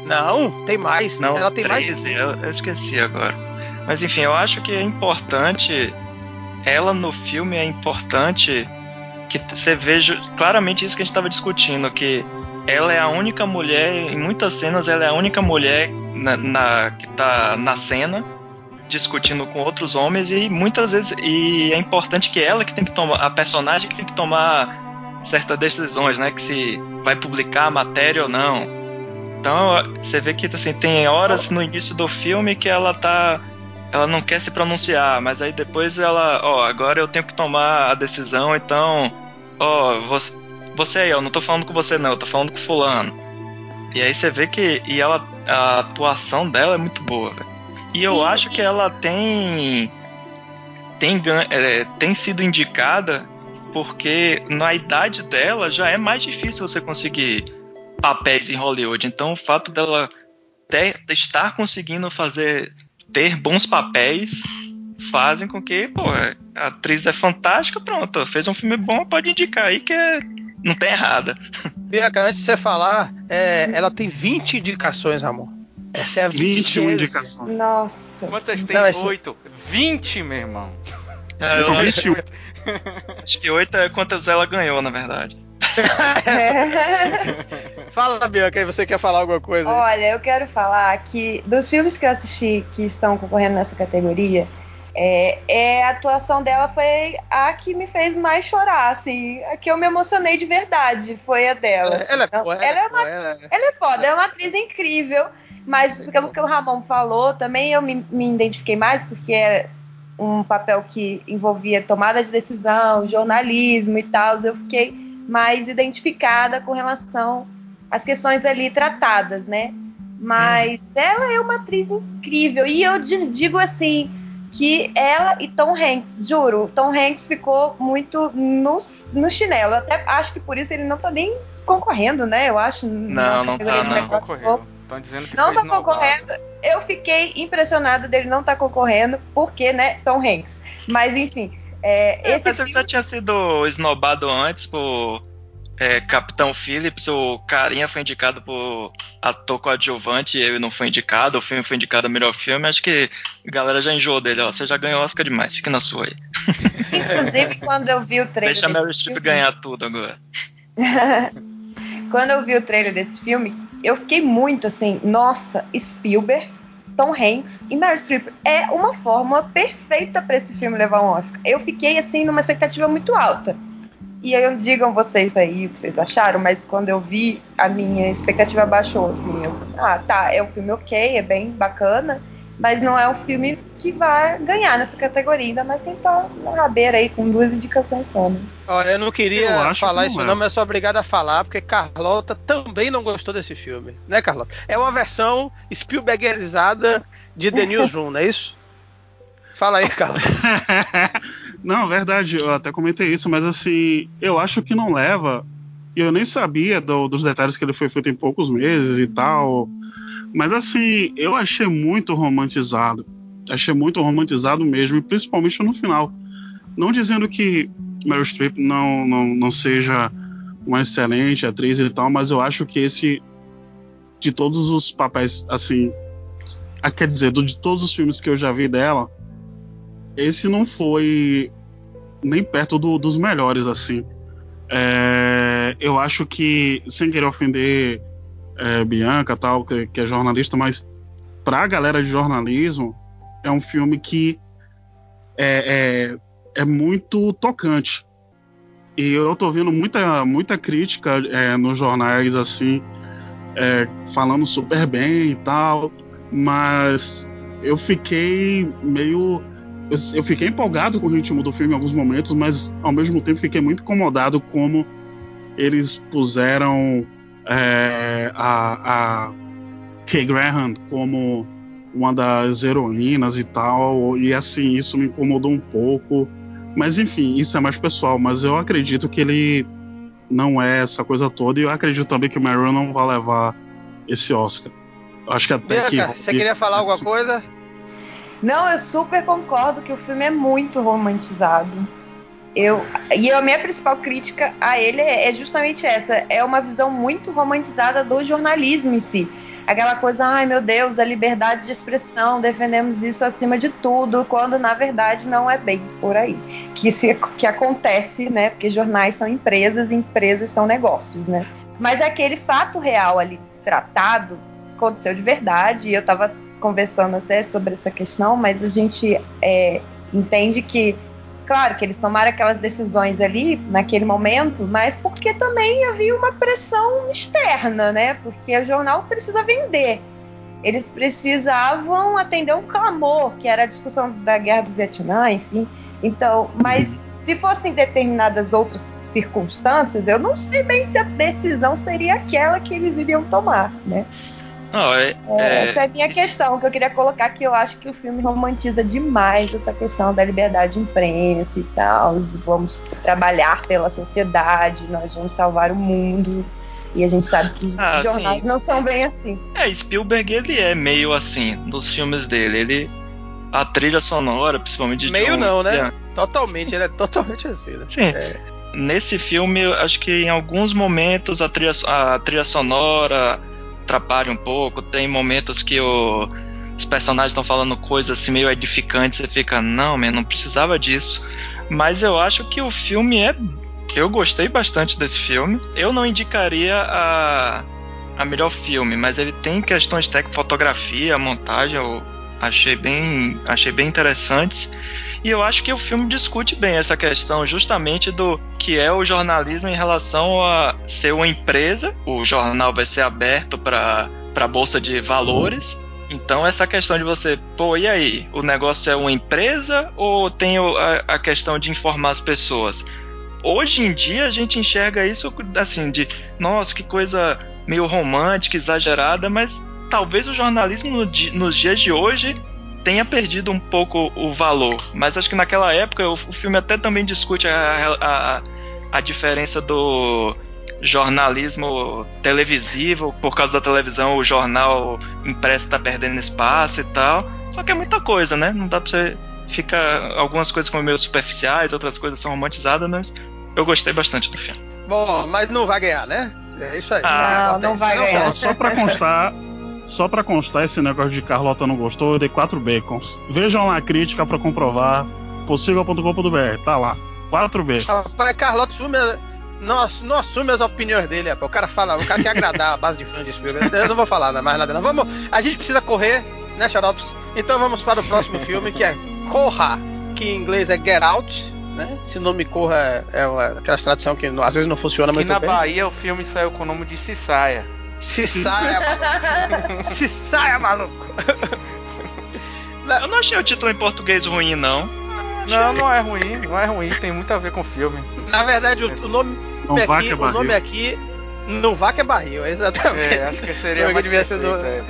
Speaker 1: Não, tem mais.
Speaker 3: Não,
Speaker 1: ela tem
Speaker 3: 13, mais. Eu, eu esqueci agora. Mas enfim, eu acho que é importante. Ela no filme é importante que você veja claramente isso que a gente estava discutindo, que ela é a única mulher, em muitas cenas, ela é a única mulher na, na que está na cena discutindo com outros homens e muitas vezes e é importante que ela que tem que tomar a personagem que tem que tomar certas decisões, né, que se vai publicar a matéria ou não. Então, você vê que assim, tem horas no início do filme que ela tá ela não quer se pronunciar, mas aí depois ela, ó, agora eu tenho que tomar a decisão, então, ó, você, você aí, eu não tô falando com você não, eu tô falando com fulano. E aí você vê que e ela a atuação dela é muito boa, velho. E eu Sim. acho que ela tem tem, é, tem sido indicada porque na idade dela já é mais difícil você conseguir papéis em Hollywood. Então o fato dela ter, estar conseguindo fazer ter bons papéis fazem com que, pô, a atriz é fantástica, pronto, fez um filme bom, pode indicar aí que é, não tem errada.
Speaker 1: Bianca, antes de você falar, é, ela tem 20 indicações, amor. Essa é a
Speaker 4: 21 indicações.
Speaker 2: Nossa.
Speaker 5: Quantas tem? Não, essa... 8. 20, meu irmão.
Speaker 3: É, eu 21. Acho que *laughs* 8 é quantas ela ganhou, na verdade. *laughs*
Speaker 1: Fala, Bianca, aí você quer falar alguma coisa?
Speaker 2: Olha, eu quero falar que dos filmes que eu assisti que estão concorrendo nessa categoria, é, é, a atuação dela foi a que me fez mais chorar, assim, a que eu me emocionei de verdade, foi a dela.
Speaker 1: Ela, assim. ela, é, ela, é, uma,
Speaker 2: ela, ela é foda, é uma atriz incrível. Mas pelo que o Ramon falou, também eu me, me identifiquei mais porque é um papel que envolvia tomada de decisão, jornalismo e tal. Eu fiquei mais identificada com relação às questões ali tratadas, né? Mas hum. ela é uma atriz incrível. E eu digo assim que ela e Tom Hanks, juro, Tom Hanks ficou muito no, no chinelo. Eu até acho que por isso ele não tá nem concorrendo, né? Eu acho.
Speaker 3: Não, não tá, não.
Speaker 5: Concorreu. Estão dizendo que
Speaker 2: não tá concorrendo. Eu fiquei impressionada dele não estar tá concorrendo, porque, né, Tom Hanks. Mas enfim. É,
Speaker 3: é, esse mas filme... ele já tinha sido esnobado antes por é, Capitão Phillips, o carinha foi indicado por ator coadjuvante e ele não foi indicado, o filme foi indicado a melhor filme, acho que a galera já enjoou dele, ó, você já ganhou Oscar demais, fique na sua aí. *laughs*
Speaker 2: Inclusive, quando eu vi o trailer
Speaker 3: Deixa a Meryl Streep ganhar tudo agora. *laughs*
Speaker 2: quando eu vi o trailer desse filme, eu fiquei muito assim, nossa, Spielberg, Tom Hanks e Meryl Streep é uma fórmula perfeita para esse filme levar um Oscar. Eu fiquei assim numa expectativa muito alta. E aí digam vocês aí o que vocês acharam, mas quando eu vi, a minha expectativa baixou, assim. Eu, ah, tá, é um filme ok, é bem bacana, mas não é um filme que vai ganhar nessa categoria, ainda mais quem tá na rabeira aí com duas indicações só, né?
Speaker 1: eu não queria eu falar isso é. não, mas eu sou obrigado a falar, porque Carlota também não gostou desse filme, né, Carlota? É uma versão Spielbergerizada de The Newsroom, não é isso? Fala aí, Carlos. *laughs*
Speaker 4: não, verdade, eu até comentei isso, mas assim, eu acho que não leva. Eu nem sabia do, dos detalhes que ele foi feito em poucos meses e tal. Mas assim, eu achei muito romantizado. Achei muito romantizado mesmo, e principalmente no final. Não dizendo que Meryl Streep não, não, não seja uma excelente atriz e tal, mas eu acho que esse, de todos os papéis, assim, quer dizer, de todos os filmes que eu já vi dela, esse não foi nem perto do, dos melhores, assim. É, eu acho que, sem querer ofender é, Bianca, tal, que, que, é jornalista, mas pra galera de jornalismo, é um filme que é, é, é muito tocante. E eu tô vendo muita, muita crítica é, nos jornais, assim, é, falando super bem e tal, mas eu fiquei meio eu, eu, fiquei empolgado com o ritmo do filme em alguns momentos, mas ao mesmo tempo fiquei muito incomodado como eles puseram é, a, a Kay Graham como uma das heroínas e tal, e assim, isso me incomodou um pouco. Mas enfim, isso é mais pessoal, mas eu acredito que ele não é essa coisa toda, e eu acredito também que o Meryl não vai levar esse Oscar. Acho que até Bianca,
Speaker 1: que. Você queria falar alguma coisa?
Speaker 2: Não, eu super concordo que o filme é muito romantizado. Eu, e a minha principal crítica a ele é justamente essa: é uma visão muito romantizada do jornalismo em si. Aquela coisa, ai meu Deus, a liberdade de expressão, defendemos isso acima de tudo, quando na verdade não é bem por aí. Que, se, que acontece, né? Porque jornais são empresas, empresas são negócios, né? Mas aquele fato real ali tratado aconteceu de verdade, e eu tava conversando até sobre essa questão, mas a gente é, entende que, claro, que eles tomaram aquelas decisões ali naquele momento, mas porque também havia uma pressão externa, né? Porque o jornal precisa vender. Eles precisavam atender um clamor, que era a discussão da guerra do Vietnã, enfim. Então, mas se fossem determinadas outras circunstâncias, eu não sei bem se a decisão seria aquela que eles iriam tomar, né?
Speaker 3: Não, é,
Speaker 2: é, essa é a minha isso... questão, que eu queria colocar que eu acho que o filme romantiza demais essa questão da liberdade de imprensa e tal. Vamos trabalhar pela sociedade, nós vamos salvar o mundo. E a gente sabe que ah, jornais sim, não são bem assim.
Speaker 3: É, Spielberg ele é meio assim nos filmes dele. Ele a trilha sonora, principalmente de
Speaker 1: meio John, não, né? Totalmente, ele é totalmente assim. Né?
Speaker 3: Sim. É. Nesse filme, acho que em alguns momentos a trilha, a trilha sonora, atrapalha um pouco. Tem momentos que o, os personagens estão falando coisas assim meio edificantes, você fica, não, man, não precisava disso. Mas eu acho que o filme é. Eu gostei bastante desse filme. Eu não indicaria a, a melhor filme, mas ele tem questões de fotografia, montagem, eu achei bem, achei bem interessantes. E eu acho que o filme discute bem essa questão justamente do que é o jornalismo em relação a ser uma empresa. O jornal vai ser aberto para a bolsa de valores. Então essa questão de você, pô, e aí? O negócio é uma empresa ou tem a, a questão de informar as pessoas? Hoje em dia a gente enxerga isso assim de, nossa, que coisa meio romântica, exagerada, mas talvez o jornalismo no, nos dias de hoje tenha perdido um pouco o valor. Mas acho que naquela época o, o filme até também discute a, a, a diferença do jornalismo televisivo, por causa da televisão, o jornal impresso está perdendo espaço e tal. Só que é muita coisa, né? Não dá pra você ficar. Algumas coisas como meio superficiais, outras coisas são romantizadas, mas eu gostei bastante do filme.
Speaker 1: Bom, mas não vai ganhar, né? É isso aí.
Speaker 2: Ah, não, não vai ganhar.
Speaker 4: Só pra constar, só pra constar esse negócio de Carlota não gostou, eu dei 4 bacons. Vejam lá a crítica pra comprovar. possível.com.br, tá lá. 4 bacons.
Speaker 1: Rapaz, Carlota assume, não, não assume as opiniões dele, rapaz. O cara fala, o cara quer agradar a base de fãs de Spielberg. Eu não vou falar mais nada, não. Vamos, a gente precisa correr, né, Xarops? Então vamos para o próximo filme, que é Corra, que em inglês é Get Out, né? Esse nome Corra é, é uma, aquela tradução que às vezes não funciona
Speaker 5: Aqui
Speaker 1: muito
Speaker 5: na
Speaker 1: bem.
Speaker 5: Bahia o filme saiu com o nome de Cisaia.
Speaker 1: Se saia, maluco. *laughs* Se saia, maluco.
Speaker 3: Eu não achei o título em português ruim, não.
Speaker 5: Não, não é ruim, não é ruim, tem muito a ver com o filme.
Speaker 1: Na verdade, o, o nome
Speaker 4: Não
Speaker 1: aqui,
Speaker 4: é
Speaker 1: o nome
Speaker 4: barril.
Speaker 1: aqui não vá que é barril, exatamente.
Speaker 5: É, acho que seria mais
Speaker 1: devia ser do-
Speaker 5: é.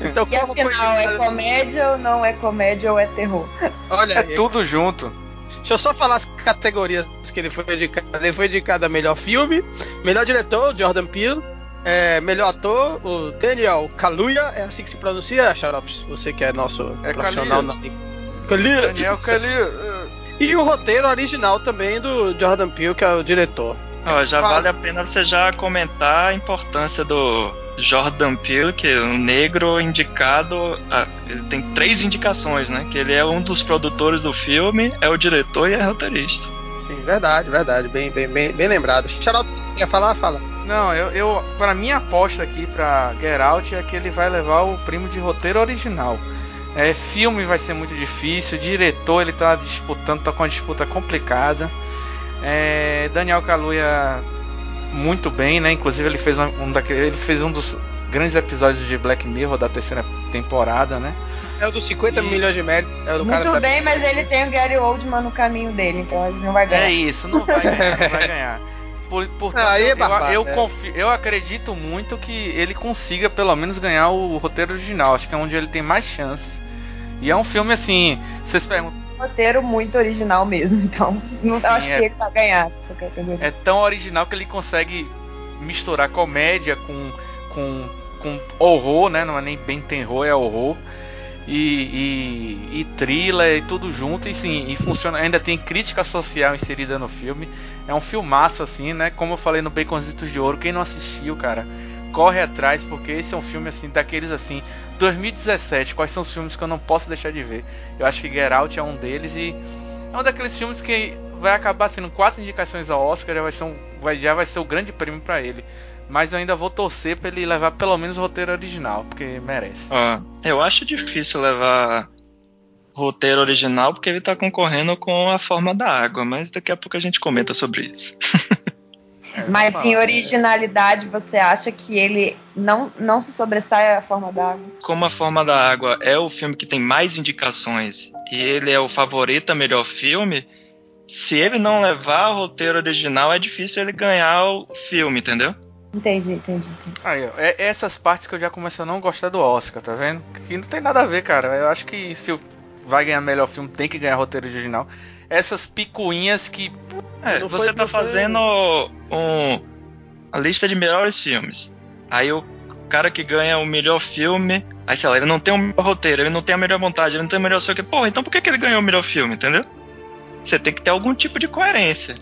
Speaker 1: Então,
Speaker 2: E afinal, é comédia ou não é comédia ou é terror?
Speaker 1: Olha
Speaker 5: É
Speaker 1: aí,
Speaker 5: tudo junto.
Speaker 1: deixa eu só falar as categorias que ele foi indicado. Ele foi indicado a melhor filme, melhor diretor, Jordan Peele, é, melhor ator, o Daniel Kaluuya, é assim que se pronuncia, Xarops? Você que é nosso
Speaker 5: É
Speaker 1: profissional
Speaker 5: Kaluuya.
Speaker 1: na Kaluuya.
Speaker 5: Daniel Kaluuya.
Speaker 1: E o roteiro original também do Jordan Peele, que é o diretor.
Speaker 3: Ó, já
Speaker 1: Fala.
Speaker 3: vale a pena você já comentar a importância do Jordan Peele, que é um negro indicado. ah, ele tem três indicações, né? Que ele é um dos produtores do filme, é o diretor e é roteirista.
Speaker 1: Sim, verdade, verdade. Bem, bem, bem, bem lembrado. Xarope, quer falar? Fala.
Speaker 5: Não, eu, eu para minha aposta aqui pra Get Out é que ele vai levar o primo de roteiro original. É, filme vai ser muito difícil, diretor ele tá disputando, tá com uma disputa complicada. É, Daniel Kaluuya muito bem, né? Inclusive ele fez um, um daquele, ele fez um dos grandes episódios de Black Mirror da terceira temporada, né?
Speaker 1: É o dos 50
Speaker 5: E-
Speaker 1: milhões de méritos. É o do cara
Speaker 2: Muito
Speaker 1: da-
Speaker 2: bem, mas ele tem o Gary Oldman no caminho dele, então ele não vai ganhar.
Speaker 5: É isso, não vai ganhar, não vai ganhar. Por, portanto,
Speaker 1: Aí é
Speaker 5: eu,
Speaker 1: barbado,
Speaker 5: eu,
Speaker 1: é.
Speaker 5: confio- eu acredito muito que ele consiga pelo menos ganhar o roteiro original. Acho que é onde ele tem mais chances. E é um filme assim, vocês perguntam,
Speaker 2: roteiro muito original mesmo, então não
Speaker 5: Sim,
Speaker 2: acho
Speaker 5: é.
Speaker 2: que ele vai ganhar
Speaker 5: é tão original que ele consegue misturar comédia com, com, com horror, né? Não é nem bem terror, é horror. E, e, e e tudo junto, e sim, e funciona. Ainda tem crítica social inserida no filme. É um filmaço, assim, né? Como eu falei no Baconzitos de Ouro, quem não assistiu, cara, corre atrás, porque esse é um filme assim, daqueles assim, 2017, quais são os filmes que eu não posso deixar de ver? Eu acho que Get Out é um deles e é um daqueles filmes que vai acabar sendo quatro indicações ao Oscar, já vai ser, um, vai, já vai ser o grande prêmio pra ele. Mas eu ainda vou torcer pra ele levar pelo menos o roteiro original, porque merece.
Speaker 3: Ó, eu acho difícil levar roteiro original porque ele tá concorrendo com a forma da água, mas daqui a pouco a gente comenta sobre isso. *laughs*
Speaker 5: É,
Speaker 2: Mas em originalidade, você acha que ele não, não se sobressai à forma d'água?
Speaker 3: Como a forma da água é o filme que tem mais indicações e ele é o favorito a melhor filme, se ele não levar o roteiro original, é difícil ele ganhar o filme, entendeu?
Speaker 2: Entendi, entendi, entendi.
Speaker 5: Aí, ó, é essas partes que eu já começo a não gostar do Oscar, tá vendo? Que não tem nada a ver, cara. Eu acho que se vai ganhar melhor filme, tem que ganhar roteiro original. Essas picuinhas que.
Speaker 3: É, você tá fazendo um, a lista de melhores filmes. Aí o cara que ganha o melhor filme, aí sei lá, ele não tem o melhor roteiro, ele não tem a melhor montagem, ele não tem o melhor sei o que. Porra, então por que, que ele ganhou o melhor filme, entendeu? Você tem que ter algum tipo de coerência.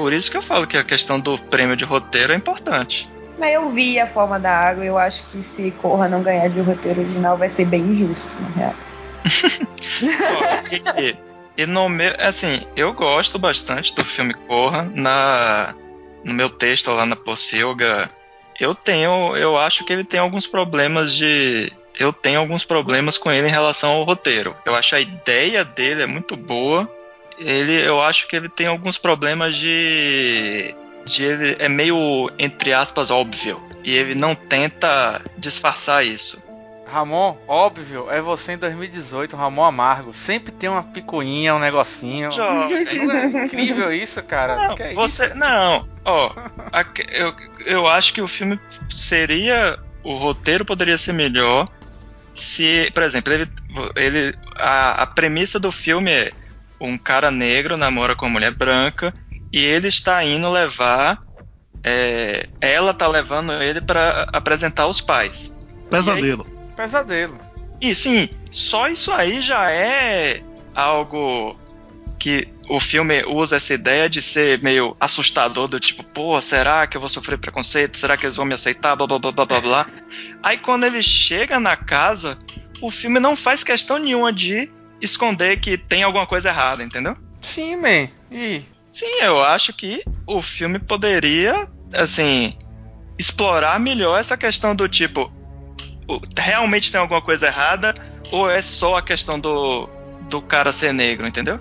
Speaker 3: Por isso que eu falo que a questão do prêmio de roteiro é importante.
Speaker 2: Mas eu vi a forma da água e eu acho que se Corra não ganhar de roteiro original vai ser bem injusto, na real. *laughs*
Speaker 3: E, e no meu, assim, eu gosto bastante do filme Corra. Na, no meu texto lá na Pocilga, eu tenho, eu acho que ele tem alguns problemas de, eu tenho alguns problemas com ele em relação ao roteiro. Eu acho a ideia dele é muito boa. Ele, eu acho que ele tem alguns problemas de, de ele é meio entre aspas óbvio e ele não tenta disfarçar isso.
Speaker 5: Ramon, óbvio, é você em 2018, Ramon Amargo. Sempre tem uma picuinha, um negocinho. É *laughs* incrível isso, cara?
Speaker 3: Não,
Speaker 5: é
Speaker 3: você,
Speaker 5: isso?
Speaker 3: não, ó, *laughs* eu, eu acho que o filme seria, o roteiro poderia ser melhor se, por exemplo, ele, ele a, a premissa do filme é um cara negro namora com uma mulher branca e ele está indo levar, é, ela tá levando ele para apresentar os pais.
Speaker 4: Pesadelo.
Speaker 5: Pesadelo.
Speaker 3: E sim, só isso aí já é algo que o filme usa essa ideia de ser meio assustador, do tipo, pô, será que eu vou sofrer preconceito? Será que eles vão me aceitar? Blá blá blá blá blá blá. Aí quando ele chega na casa, o filme não faz questão nenhuma de esconder que tem alguma coisa errada, entendeu?
Speaker 5: Sim, man. E...
Speaker 3: Sim, eu acho que o filme poderia, assim, explorar melhor essa questão do tipo, realmente tem alguma coisa errada ou é só a questão do, do cara ser negro, entendeu?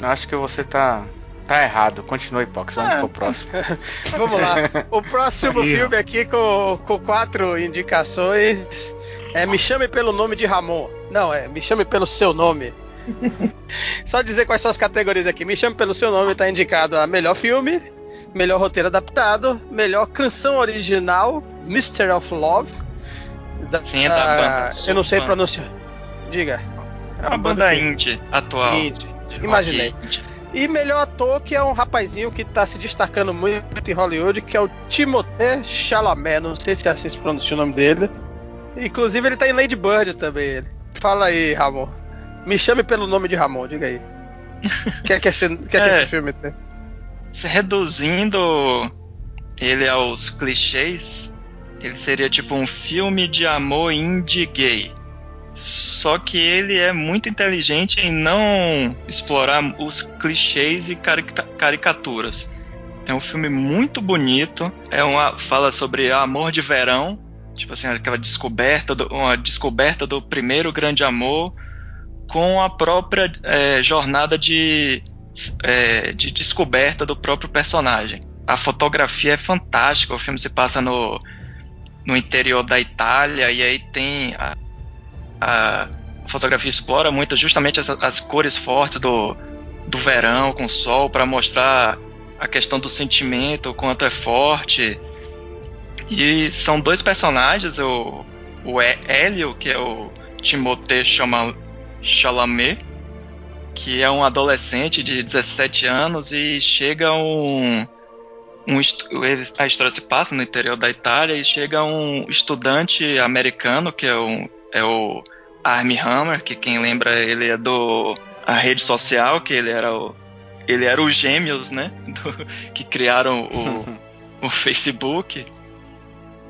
Speaker 5: Acho que você tá Tá errado, continue, Pox. Vamos é. pro próximo. *laughs*
Speaker 1: Vamos lá. O próximo filme aqui com, com quatro indicações é Me Chame pelo Nome de Ramon. Não, é Me Chame pelo Seu Nome. *laughs* Só dizer quais são as categorias aqui. Me Chame pelo Seu Nome tá indicado a melhor filme, melhor roteiro adaptado, melhor canção original, Mystery of Love.
Speaker 3: Da, Sim, é da banda.
Speaker 1: Eu não sei pronunciar. Diga.
Speaker 3: É uma, banda, banda indie atual. Indie.
Speaker 1: Imaginei. E melhor ator, que é um rapazinho que tá se destacando muito em Hollywood, que é o Timothée Chalamet. Não sei se é assim se pronuncia o nome dele. Inclusive ele tá em Lady Bird também. Ele. Fala aí, Ramon. Me chame pelo nome de Ramon, diga aí. *laughs* Quer que esse, quer é, que esse filme tenha?
Speaker 3: Reduzindo ele aos clichês, ele seria tipo um filme de amor indie gay. Só que ele é muito inteligente em não explorar os clichês e caricaturas. É um filme muito bonito. É uma fala sobre amor de verão, tipo assim aquela descoberta, do, uma descoberta do primeiro grande amor, com a própria é, jornada de, é, de descoberta do próprio personagem. A fotografia é fantástica. O filme se passa no, no interior da Itália e aí tem a, a fotografia explora muito justamente as, as cores fortes do, do verão com o sol para mostrar a questão do sentimento, o quanto é forte. E são dois personagens, o, o Hélio, que é o Timothée Chalamet, que é um adolescente de 17 anos e chega um, um a história se passa no interior da Itália e chega um estudante americano que é, um, é o Armie Hammer, que quem lembra ele é do a rede social, que ele era o ele era os gêmeos, né, *laughs* do, que criaram o, *laughs* o Facebook.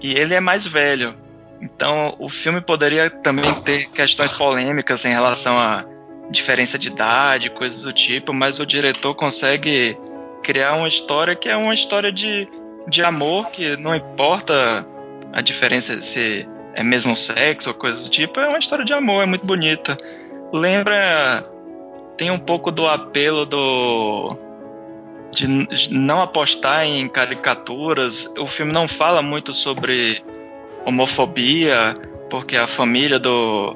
Speaker 3: E ele é mais velho. Então, o filme poderia também ter questões polêmicas em relação a diferença de idade, coisas do tipo, mas o diretor consegue criar uma história que é uma história de, de amor, que não importa a diferença se é mesmo sexo ou coisa do tipo, é uma história de amor, é muito bonita. Lembra. Tem um pouco do apelo do. De não apostar em caricaturas. O filme não fala muito sobre homofobia, porque a família do,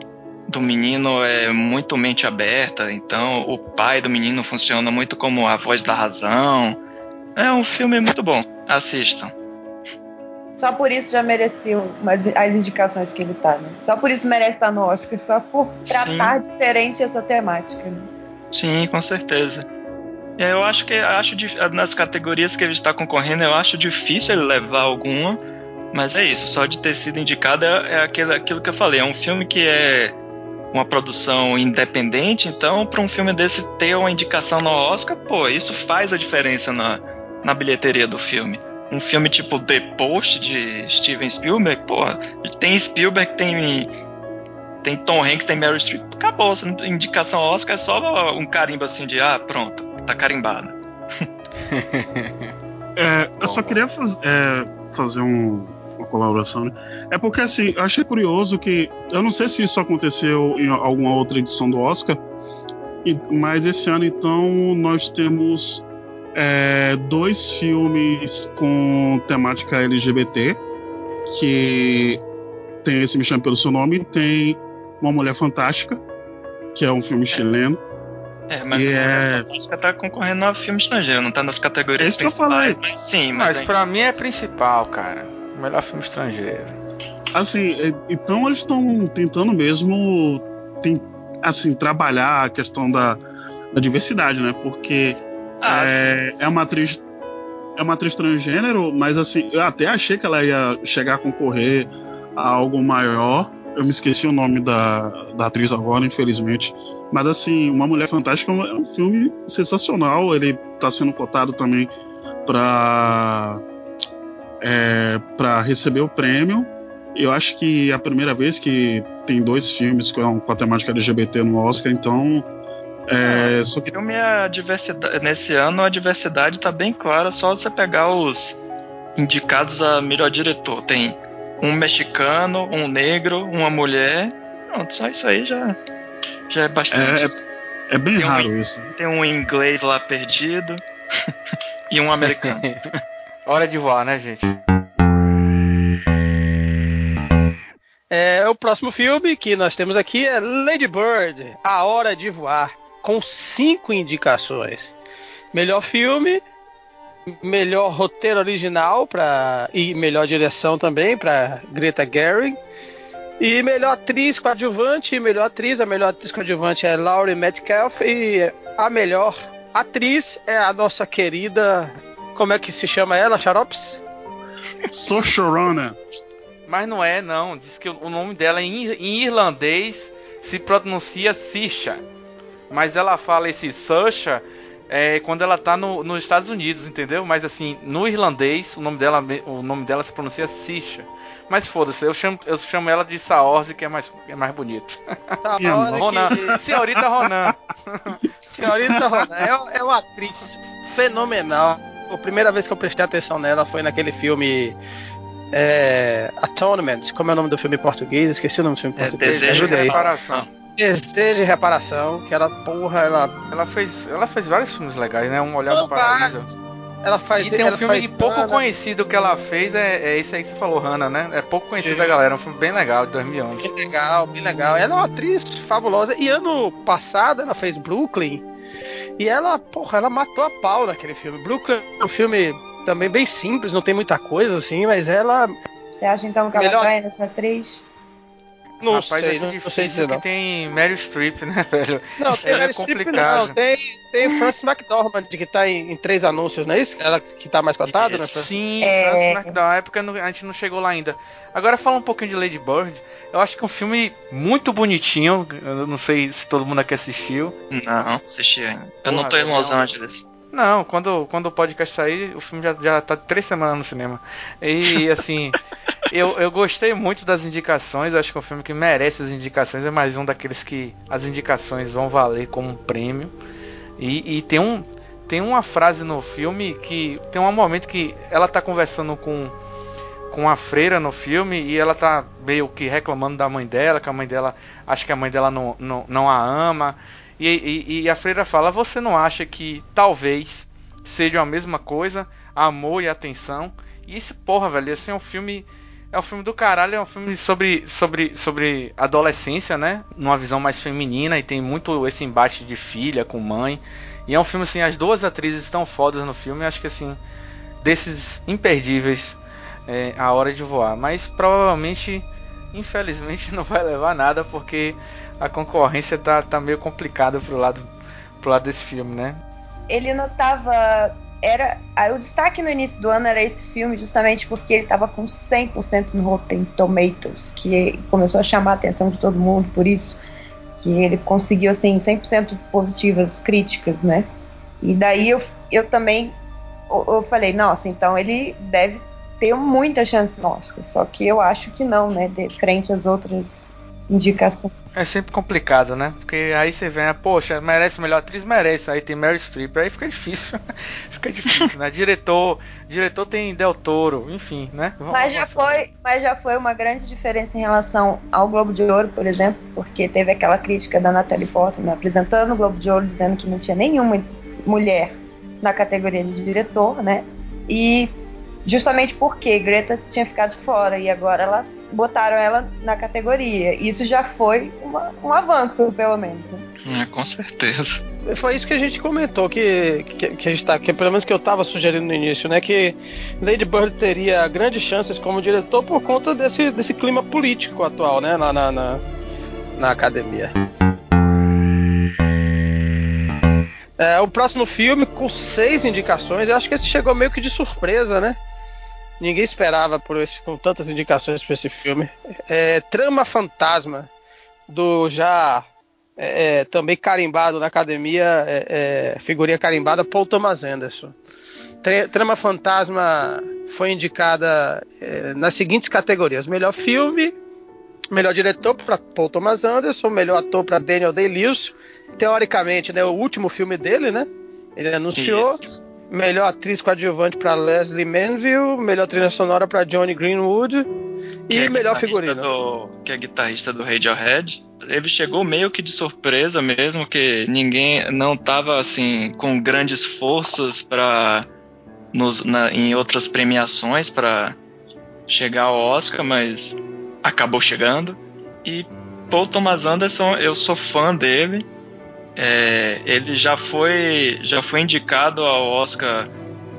Speaker 3: do menino é muito mente aberta, então o pai do menino funciona muito como a voz da razão. É um filme muito bom, assistam.
Speaker 2: Só por isso já merecia as indicações que ele tá, né? Só por isso merece estar no Oscar, só por tratar Sim. diferente essa temática. Né?
Speaker 3: Sim, com certeza. Eu acho que acho nas categorias que ele está concorrendo, eu acho difícil ele levar alguma, mas é isso. Só de ter sido indicado é, é aquilo, aquilo que eu falei. É um filme que é uma produção independente, então para um filme desse ter uma indicação no Oscar, pô, isso faz a diferença na, na bilheteria do filme um filme tipo The Post de Steven Spielberg, porra, tem Spielberg, tem tem Tom Hanks, tem Meryl Streep, acabou, indicação Oscar é só um carimbo assim de ah, pronto, tá carimbado. *laughs*
Speaker 4: é, eu só queria faz, é, fazer um, uma colaboração, né? É porque assim, eu achei curioso que eu não sei se isso aconteceu em alguma outra edição do Oscar, mas esse ano então nós temos é, dois filmes com temática LGBT, que tem esse Me Chame Pelo Seu Nome, tem Uma Mulher Fantástica, que é um filme é. chileno.
Speaker 3: É, mas a é... Fantástica tá concorrendo a filme estrangeiro, não tá nas categorias
Speaker 4: é principais,
Speaker 3: mas sim.
Speaker 5: Mas, mas pra mim é principal, cara. O melhor filme estrangeiro.
Speaker 4: Assim, é, então eles estão tentando mesmo tem, assim, trabalhar a questão da, da diversidade, né? Porque ah, é, sim, sim, é uma atriz. É uma atriz transgênero, mas assim, eu até achei que ela ia chegar a concorrer a algo maior. Eu me esqueci o nome da, da atriz agora, infelizmente. Mas assim, Uma Mulher Fantástica é um filme sensacional. Ele está sendo cotado também para é, para receber o prêmio. Eu acho que é a primeira vez que tem dois filmes com, com a temática LGBT no Oscar, então. É,
Speaker 3: é, só que... filme a diversidade, nesse ano a diversidade está bem clara, só você pegar os indicados a melhor diretor. Tem um mexicano, um negro, uma mulher. Pronto, só isso aí já, já é bastante.
Speaker 4: É, é bem tem raro
Speaker 3: um,
Speaker 4: isso.
Speaker 3: Tem um inglês lá perdido *laughs* e um americano. *laughs*
Speaker 5: Hora de voar, né, gente?
Speaker 1: É, o próximo filme que nós temos aqui é Lady Bird, A Hora de Voar, com cinco indicações. Melhor filme, melhor roteiro original para e melhor direção também para Greta Gerwig. E melhor atriz coadjuvante, e melhor atriz, a melhor atriz coadjuvante é Laurie Metcalf e a melhor atriz é a nossa querida como é que se chama ela, Xarops?
Speaker 4: Sochorona.
Speaker 5: Mas não é, não. Diz que o nome dela em, em irlandês se pronuncia Sisha. Mas ela fala esse Sasha é, quando ela tá no, nos Estados Unidos, entendeu? Mas assim, no irlandês, o nome dela, o nome dela se pronuncia Sisha. Mas foda-se, eu chamo, eu chamo ela de Saorze, que é mais, é mais bonito. Ronan, senhorita Ronan. *laughs*
Speaker 1: senhorita Ronan é, é uma atriz fenomenal a primeira vez que eu prestei atenção nela foi naquele filme é, Atonement. Como é o nome do filme em português? Esqueci o nome do filme em é, português.
Speaker 3: É, Desejo de Reparação.
Speaker 1: Desejo de Reparação, que ela, porra, ela.
Speaker 5: Ela fez, ela fez vários filmes legais, né? Um Olhar no Paraíso.
Speaker 1: Ela faz,
Speaker 5: e tem um filme
Speaker 1: faz...
Speaker 5: pouco conhecido que ela fez, é, é esse aí que você falou, Hannah, né? É pouco conhecido da galera, é um filme bem legal, de 2011.
Speaker 1: Bem legal, bem legal. Ela é uma atriz fabulosa. E ano passado ela fez Brooklyn, e ela, porra, ela matou a pau naquele filme. Brooklyn é um filme também bem simples, não tem muita coisa assim, mas ela.
Speaker 2: Você acha então que ela Melhor... vai nessa atriz?
Speaker 1: Não Rapaz, sei, não, não sei dizer
Speaker 5: que tem Meryl Streep, *laughs* né, velho?
Speaker 1: Não, tem é Meryl Streep não, tem, tem Francis McDormand que tá em, em, três anúncios, não é isso? Ela que tá mais cotada, né?
Speaker 5: Sim, é... Francis McDormand, na época a gente não chegou lá ainda. Agora fala um pouquinho de Lady Bird. Eu acho que é um filme muito bonitinho. Eu não sei se todo mundo aqui assistiu.
Speaker 3: Não, assisti ainda. Eu não tô em Los Angeles.
Speaker 5: Não, quando, quando o podcast sair, o filme já, já tá três semanas no cinema. E *laughs* assim, eu, eu gostei muito das indicações. Acho que é um filme que merece as indicações. É mais um daqueles que as indicações vão valer como um prêmio. E, e tem, um, tem uma frase no filme que. Tem um momento que ela tá conversando com com a freira no filme e ela tá meio que reclamando da mãe dela, que a mãe dela acha que a mãe dela não, não, não a ama. E, e, e, a freira fala: Você não acha que talvez seja a mesma coisa, amor e atenção? E esse porra, velho, esse é um filme. É um filme do caralho, é um filme sobre, sobre, sobre adolescência, né? Numa visão mais feminina e tem muito esse embate de filha com mãe. E é um filme assim, as duas atrizes estão fodas no filme, acho que assim, desses imperdíveis é, a hora de voar. Mas provavelmente, infelizmente, *laughs* não vai levar nada porque a concorrência tá, tá meio complicada pro lado, pro lado desse filme, né?
Speaker 2: Ele não tava. Era, o destaque no início do ano era esse filme, justamente porque ele estava com 100% no Rotten Tomatoes, que começou a chamar a atenção de todo mundo por isso, que ele conseguiu assim 100% positivas críticas, né? E daí eu, eu também eu falei, nossa, então ele deve ter muita chance no Oscar. Só que eu acho que não, né? De frente às outras indicações.
Speaker 5: É sempre complicado, né? Porque aí você vê, poxa, merece melhor atriz? Merece. Aí tem Mary Streep, aí fica difícil. *laughs* fica difícil, né? Diretor, diretor tem Del Toro, enfim, né?
Speaker 2: Vamos mas já foi, mas já foi uma grande diferença em relação ao Globo de Ouro, por exemplo, porque teve aquela crítica da Natalie Portman apresentando o Globo de Ouro dizendo que não tinha nenhuma mulher na categoria de diretor, né? E justamente porque Greta tinha ficado fora e agora ela botaram ela na categoria. Isso já foi uma, um avanço, pelo menos. Né?
Speaker 3: É, com certeza.
Speaker 1: Foi isso que a gente comentou, que, que, que a gente tá, que pelo menos que eu estava sugerindo no início, né? Que Lady Bird teria grandes chances como diretor por conta desse, desse clima político atual, né? Lá na, na, na academia. É, o próximo filme, com seis indicações, eu acho que esse chegou meio que de surpresa, né? Ninguém esperava por esse, com tantas indicações para esse filme. É, Trama Fantasma, do já é, também carimbado na academia, é, é, figurinha carimbada, Paul Thomas Anderson. Trama Fantasma foi indicada é, nas seguintes categorias: melhor filme, melhor diretor para Paul Thomas Anderson, melhor ator para Daniel Day-Lewis. Teoricamente, né, o último filme dele, né? Ele anunciou. Isso. Melhor atriz coadjuvante para Leslie Manville, melhor trilha sonora para Johnny Greenwood e é melhor figurino.
Speaker 3: Do, que é guitarrista do Radiohead. Ele chegou meio que de surpresa mesmo, que ninguém não estava assim com grandes forças para em outras premiações para chegar ao Oscar, mas acabou chegando. E Paul Thomas Anderson, eu sou fã dele. É, ele já foi já foi indicado ao Oscar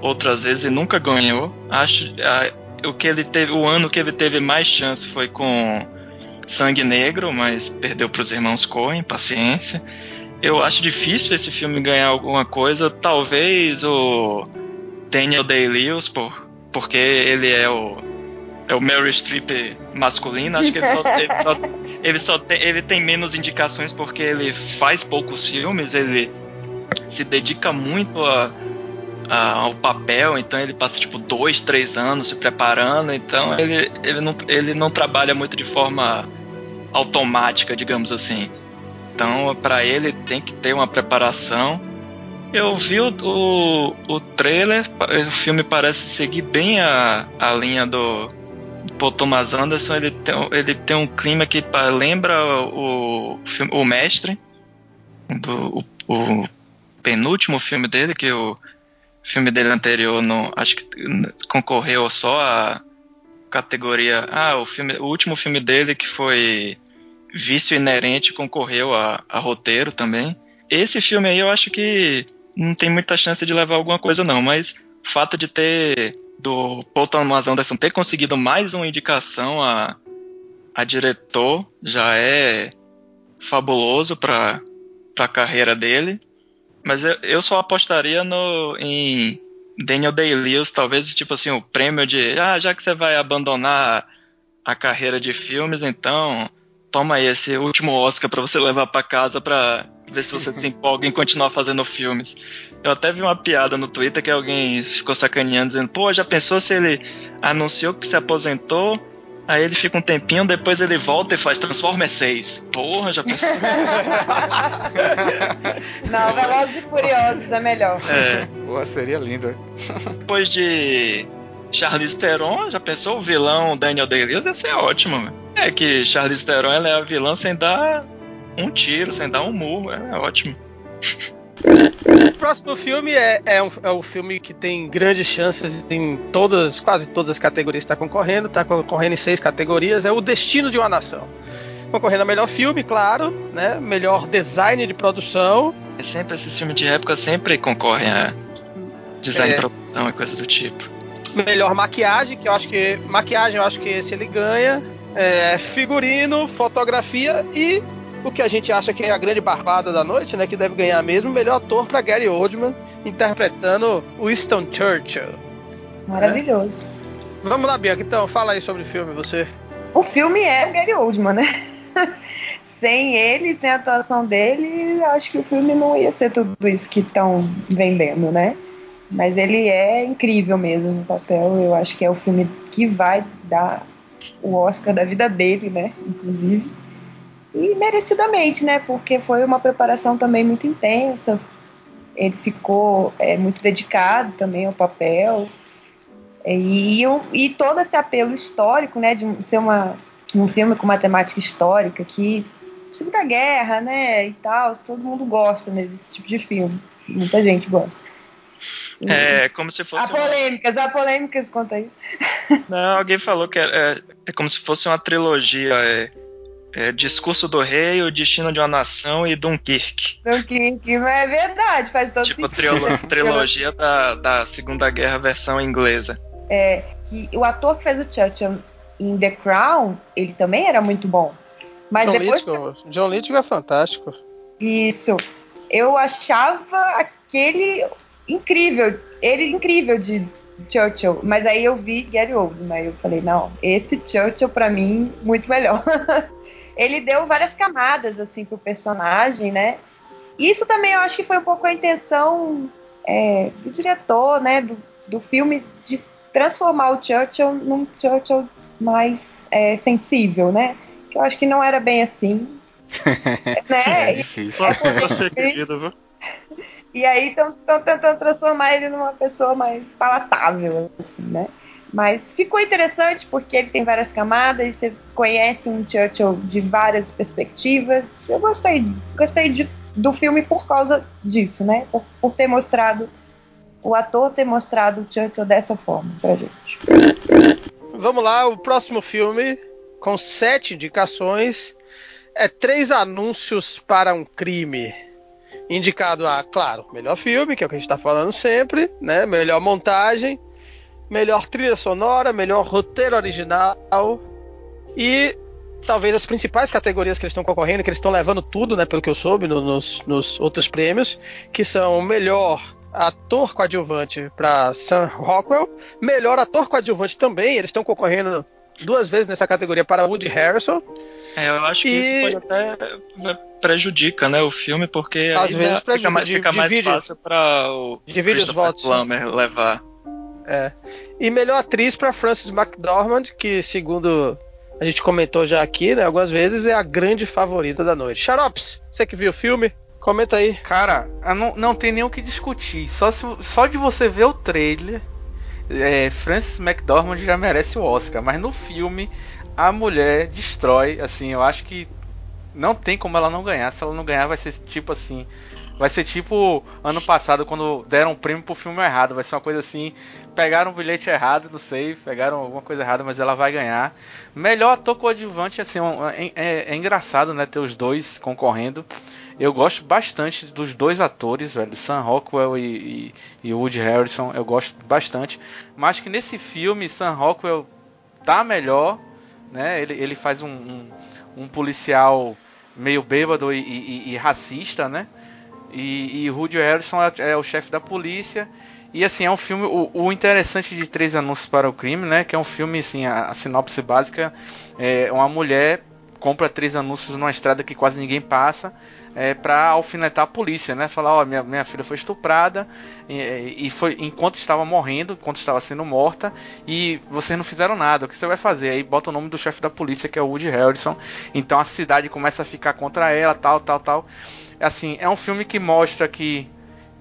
Speaker 3: outras vezes e nunca ganhou. Acho a, o que ele teve o ano que ele teve mais chance foi com Sangue Negro, mas perdeu para os irmãos Coen, paciência. Eu acho difícil esse filme ganhar alguma coisa. Talvez o Daniel Day-Lewis, por, porque ele é o é o Meryl Streep masculino. Acho que ele só, ele só, ele só tem, ele tem menos indicações porque ele faz poucos filmes, ele se dedica muito a, a, ao papel, então ele passa tipo dois, três anos se preparando, então ele, ele, não, ele não trabalha muito de forma automática, digamos assim. Então, para ele tem que ter uma preparação. Eu vi o, o, o trailer, o filme parece seguir bem a, a linha do, Paul Thomas Anderson ele tem, ele tem um clima que lembra o, o mestre do o, o, penúltimo filme dele que o filme dele anterior no acho que concorreu só a categoria ah o filme o último filme dele que foi vício inerente concorreu a, a roteiro também. Esse filme aí eu acho que não tem muita chance de levar alguma coisa não mas o fato de ter do Paul Thomas Anderson ter conseguido mais uma indicação a, a diretor já é fabuloso para a carreira dele. Mas eu, eu só apostaria no, em Daniel Day-Lewis, talvez tipo assim, o prêmio de, ah, já que você vai abandonar a carreira de filmes, então toma esse último Oscar para você levar para casa para ver se você se empolga em continuar fazendo filmes. Eu até vi uma piada no Twitter que alguém ficou sacaneando, dizendo: pô, já pensou se ele anunciou que se aposentou? Aí ele fica um tempinho, depois ele volta e faz Transformers 6. Porra, já pensou? *laughs*
Speaker 2: Não, Velozes e Furiosos é melhor.
Speaker 5: É. Pô, seria lindo.
Speaker 3: Depois de Charlize Theron, já pensou o vilão Daniel Day-Lewis? Ia ser ótimo. É que Charlize Theron ela é a vilã sem dar um tiro, sem dar um murro. É ótimo. *laughs*
Speaker 1: O próximo filme é, é, um, é um filme que tem grandes chances em todas, quase todas as categorias que está concorrendo. Está concorrendo em seis categorias. É O Destino de uma Nação. Concorrendo a melhor filme, claro, né? Melhor design de produção.
Speaker 3: É sempre esses filmes de época sempre concorrem a design é. de produção e coisas do tipo.
Speaker 1: Melhor maquiagem, que eu acho que maquiagem, eu acho que esse ele ganha. É, figurino, fotografia e o que a gente acha que é a grande barbada da noite, né? Que deve ganhar mesmo o melhor ator para Gary Oldman, interpretando Winston Churchill.
Speaker 2: Maravilhoso. Né?
Speaker 1: Vamos lá, Bianca, então, fala aí sobre o filme, você.
Speaker 2: O filme é Gary Oldman, né? *laughs* sem ele, sem a atuação dele, acho que o filme não ia ser tudo isso que estão vendendo, né? Mas ele é incrível mesmo no papel. Eu acho que é o filme que vai dar o Oscar da vida dele, né? Inclusive. E merecidamente, né? Porque foi uma preparação também muito intensa. Ele ficou é, muito dedicado também ao papel. E, e todo esse apelo histórico, né? De ser uma, um filme com uma temática histórica que Segunda Guerra, né? E tal, todo mundo gosta né, desse tipo de filme. Muita gente gosta.
Speaker 3: É como se fosse.
Speaker 2: Há polêmicas, uma... há polêmicas quanto a isso.
Speaker 3: Não, alguém falou que é, é, é como se fosse uma trilogia. É, é, Discurso do Rei, O Destino de uma Nação e Dunkirk.
Speaker 2: Dunkirk, é verdade, faz todo
Speaker 3: tipo,
Speaker 2: sentido.
Speaker 3: Tipo, *laughs* trilogia da, da Segunda Guerra versão inglesa.
Speaker 2: É, que o ator que fez o Churchill em The Crown, ele também era muito bom. Mas
Speaker 1: John
Speaker 2: depois.
Speaker 1: Lithgow, John Lithgow é fantástico.
Speaker 2: Isso. Eu achava aquele incrível, ele incrível de Churchill, mas aí eu vi Gary Oldman, aí eu falei, não, esse Churchill para mim muito melhor. *laughs* ele deu várias camadas assim pro personagem, né? Isso também eu acho que foi um pouco a intenção é, do diretor, né, do, do filme de transformar o Churchill num Churchill mais é, sensível, né? Que eu acho que não era bem assim. *laughs*
Speaker 5: né? É difícil.
Speaker 2: É *laughs* e aí estão tentando transformar ele numa pessoa mais palatável, assim, né? Mas ficou interessante porque ele tem várias camadas, e você conhece um Churchill de várias perspectivas. Eu gostei, gostei de, do filme por causa disso, né? Por, por, ter mostrado, o ator ter mostrado o Churchill dessa forma pra gente.
Speaker 1: Vamos lá, o próximo filme, com sete indicações, é Três Anúncios para um Crime. Indicado a, claro, melhor filme, que é o que a gente está falando sempre, né? Melhor montagem, melhor trilha sonora, melhor roteiro original e talvez as principais categorias que eles estão concorrendo, que eles estão levando tudo, né, pelo que eu soube, no, nos, nos outros prêmios, que são melhor ator coadjuvante para Sam Rockwell, melhor ator coadjuvante também, eles estão concorrendo duas vezes nessa categoria para Woody Harrison.
Speaker 3: É, eu acho que e... isso pode até né, prejudica, né, o filme, porque
Speaker 1: às vezes
Speaker 3: fica mais, fica mais fácil para o
Speaker 1: divide os votos.
Speaker 3: Plummer levar.
Speaker 1: É. E melhor atriz para Frances McDormand, que segundo a gente comentou já aqui, né, algumas vezes, é a grande favorita da noite. Xarops, você que viu o filme, comenta aí.
Speaker 5: Cara, não, não tem nem o que discutir. Só, se, só de você ver o trailer, é, Frances McDormand já merece o Oscar. Mas no filme, a mulher destrói. Assim, eu acho que não tem como ela não ganhar. Se ela não ganhar, vai ser tipo assim. Vai ser tipo ano passado, quando deram um prêmio pro filme errado. Vai ser uma coisa assim. Pegaram um bilhete errado, não sei. Pegaram alguma coisa errada, mas ela vai ganhar. Melhor ator coadjuvante, assim, é, é, é engraçado, né? Ter os dois concorrendo. Eu gosto bastante dos dois atores, velho. Sam Rockwell e, e, e Woody Harrison. Eu gosto bastante. Mas que nesse filme, Sam Rockwell tá melhor. Né? Ele, ele faz um, um, um policial meio bêbado e, e, e, racista, né? E, e Woody Harrison é, é o chefe da polícia. E assim, é um filme. O, o, interessante de Três Anúncios para o Crime, né? Que é um filme, assim, a, a, sinopse básica é uma mulher compra três anúncios numa estrada que quase ninguém passa. É, para alfinetar a polícia, né? Falar, ó, minha, minha filha foi estuprada e, e, foi enquanto estava morrendo, enquanto estava sendo morta, e vocês não fizeram nada. O que você vai fazer? Aí bota o nome do chefe da polícia, que é o Woody Harrison. Então a cidade começa a ficar contra ela, tal, tal, tal assim, é um filme que mostra que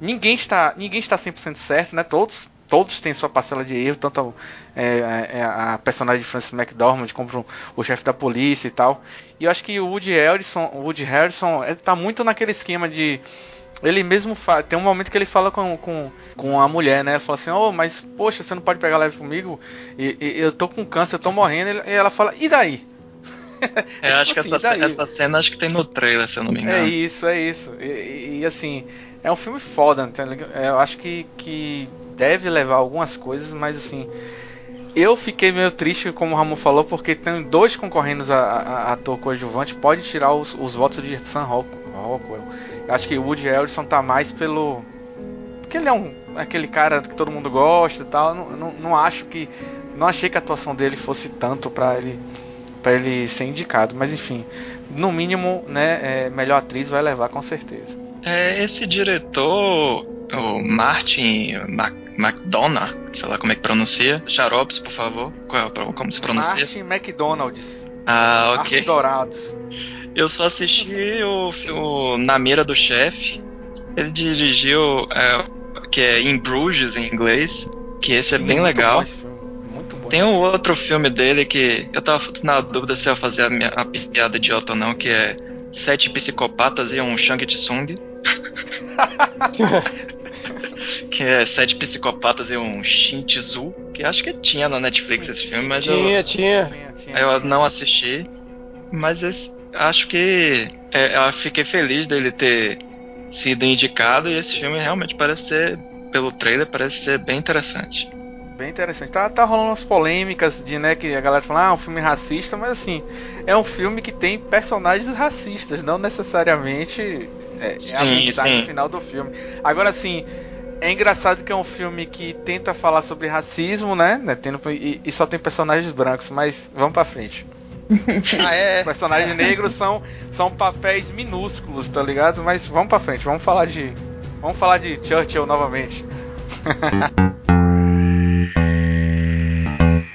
Speaker 5: ninguém está, ninguém está 100% certo, né? Todos, todos têm sua parcela de erro, tanto é, é, a personagem de Francis McDormand como o chefe da polícia e tal. E eu acho que o Woody Harrison, o Woody Harrison está muito naquele esquema de ele mesmo fala, tem um momento que ele fala com, com, com a mulher, né? Fala assim, oh, mas poxa, você não pode pegar leve comigo? E, e, eu tô com câncer, eu tô morrendo. E ela fala, e daí? *laughs*
Speaker 3: É, acho tipo que assim, essa, essa, cena acho que tem no trailer, se eu não me engano.
Speaker 5: É isso, é isso. E, e, assim, é um filme foda, tá Eu acho que, que deve levar algumas coisas, mas assim. Eu fiquei meio triste, como o Ramon falou, porque tem dois concorrendo a, a, a ator coadjuvante, pode tirar os, os votos de Sam Rockwell. Eu acho que o Woody Harrison tá mais pelo. Porque ele é um aquele cara que todo mundo gosta e tal. Não, não, não acho que. Não achei que a atuação dele fosse tanto para ele para ele ser indicado. Mas enfim, no mínimo, né, é, melhor atriz vai levar com certeza.
Speaker 3: É, esse diretor, o Martin Mac McDonough, sei lá como é que pronuncia. Xaropes, por favor. É como se pronuncia?
Speaker 5: Martin McDonald's.
Speaker 3: Ah, ok.
Speaker 5: Dourados.
Speaker 3: Eu só assisti o, o Na Mira do Chefe. Ele dirigiu, é, que é In Bruges em inglês, que esse é Sim, é bem legal. Tem um outro filme dele que eu tava na dúvida se eu fazer a, minha, a piada idiota ou não, que é Sete Psicopatas e um Shang Tsung. *laughs* que é Sete Psicopatas e um Shin Tzu, que acho que tinha na Netflix esse filme, mas
Speaker 1: tinha,
Speaker 3: eu,
Speaker 1: tinha.
Speaker 3: eu não assisti. Mas esse, acho que é, eu fiquei feliz dele ter sido indicado e esse filme realmente parece ser, pelo trailer, parece ser bem interessante
Speaker 5: bem interessante. Tá, tá rolando umas polêmicas de, né, que a galera fala, ah, é um filme racista, mas assim, é um filme que tem personagens racistas, não necessariamente é, sim, é a mensagem final do filme. Agora, assim, é engraçado que é um filme que tenta falar sobre racismo, né, né tendo, e, e só tem personagens brancos, mas vamos pra frente. *laughs*
Speaker 1: Ah, é?
Speaker 5: Personagens negros são, são papéis minúsculos, tá ligado? Mas vamos pra frente, vamos falar de. Vamos falar de Churchill novamente. *laughs*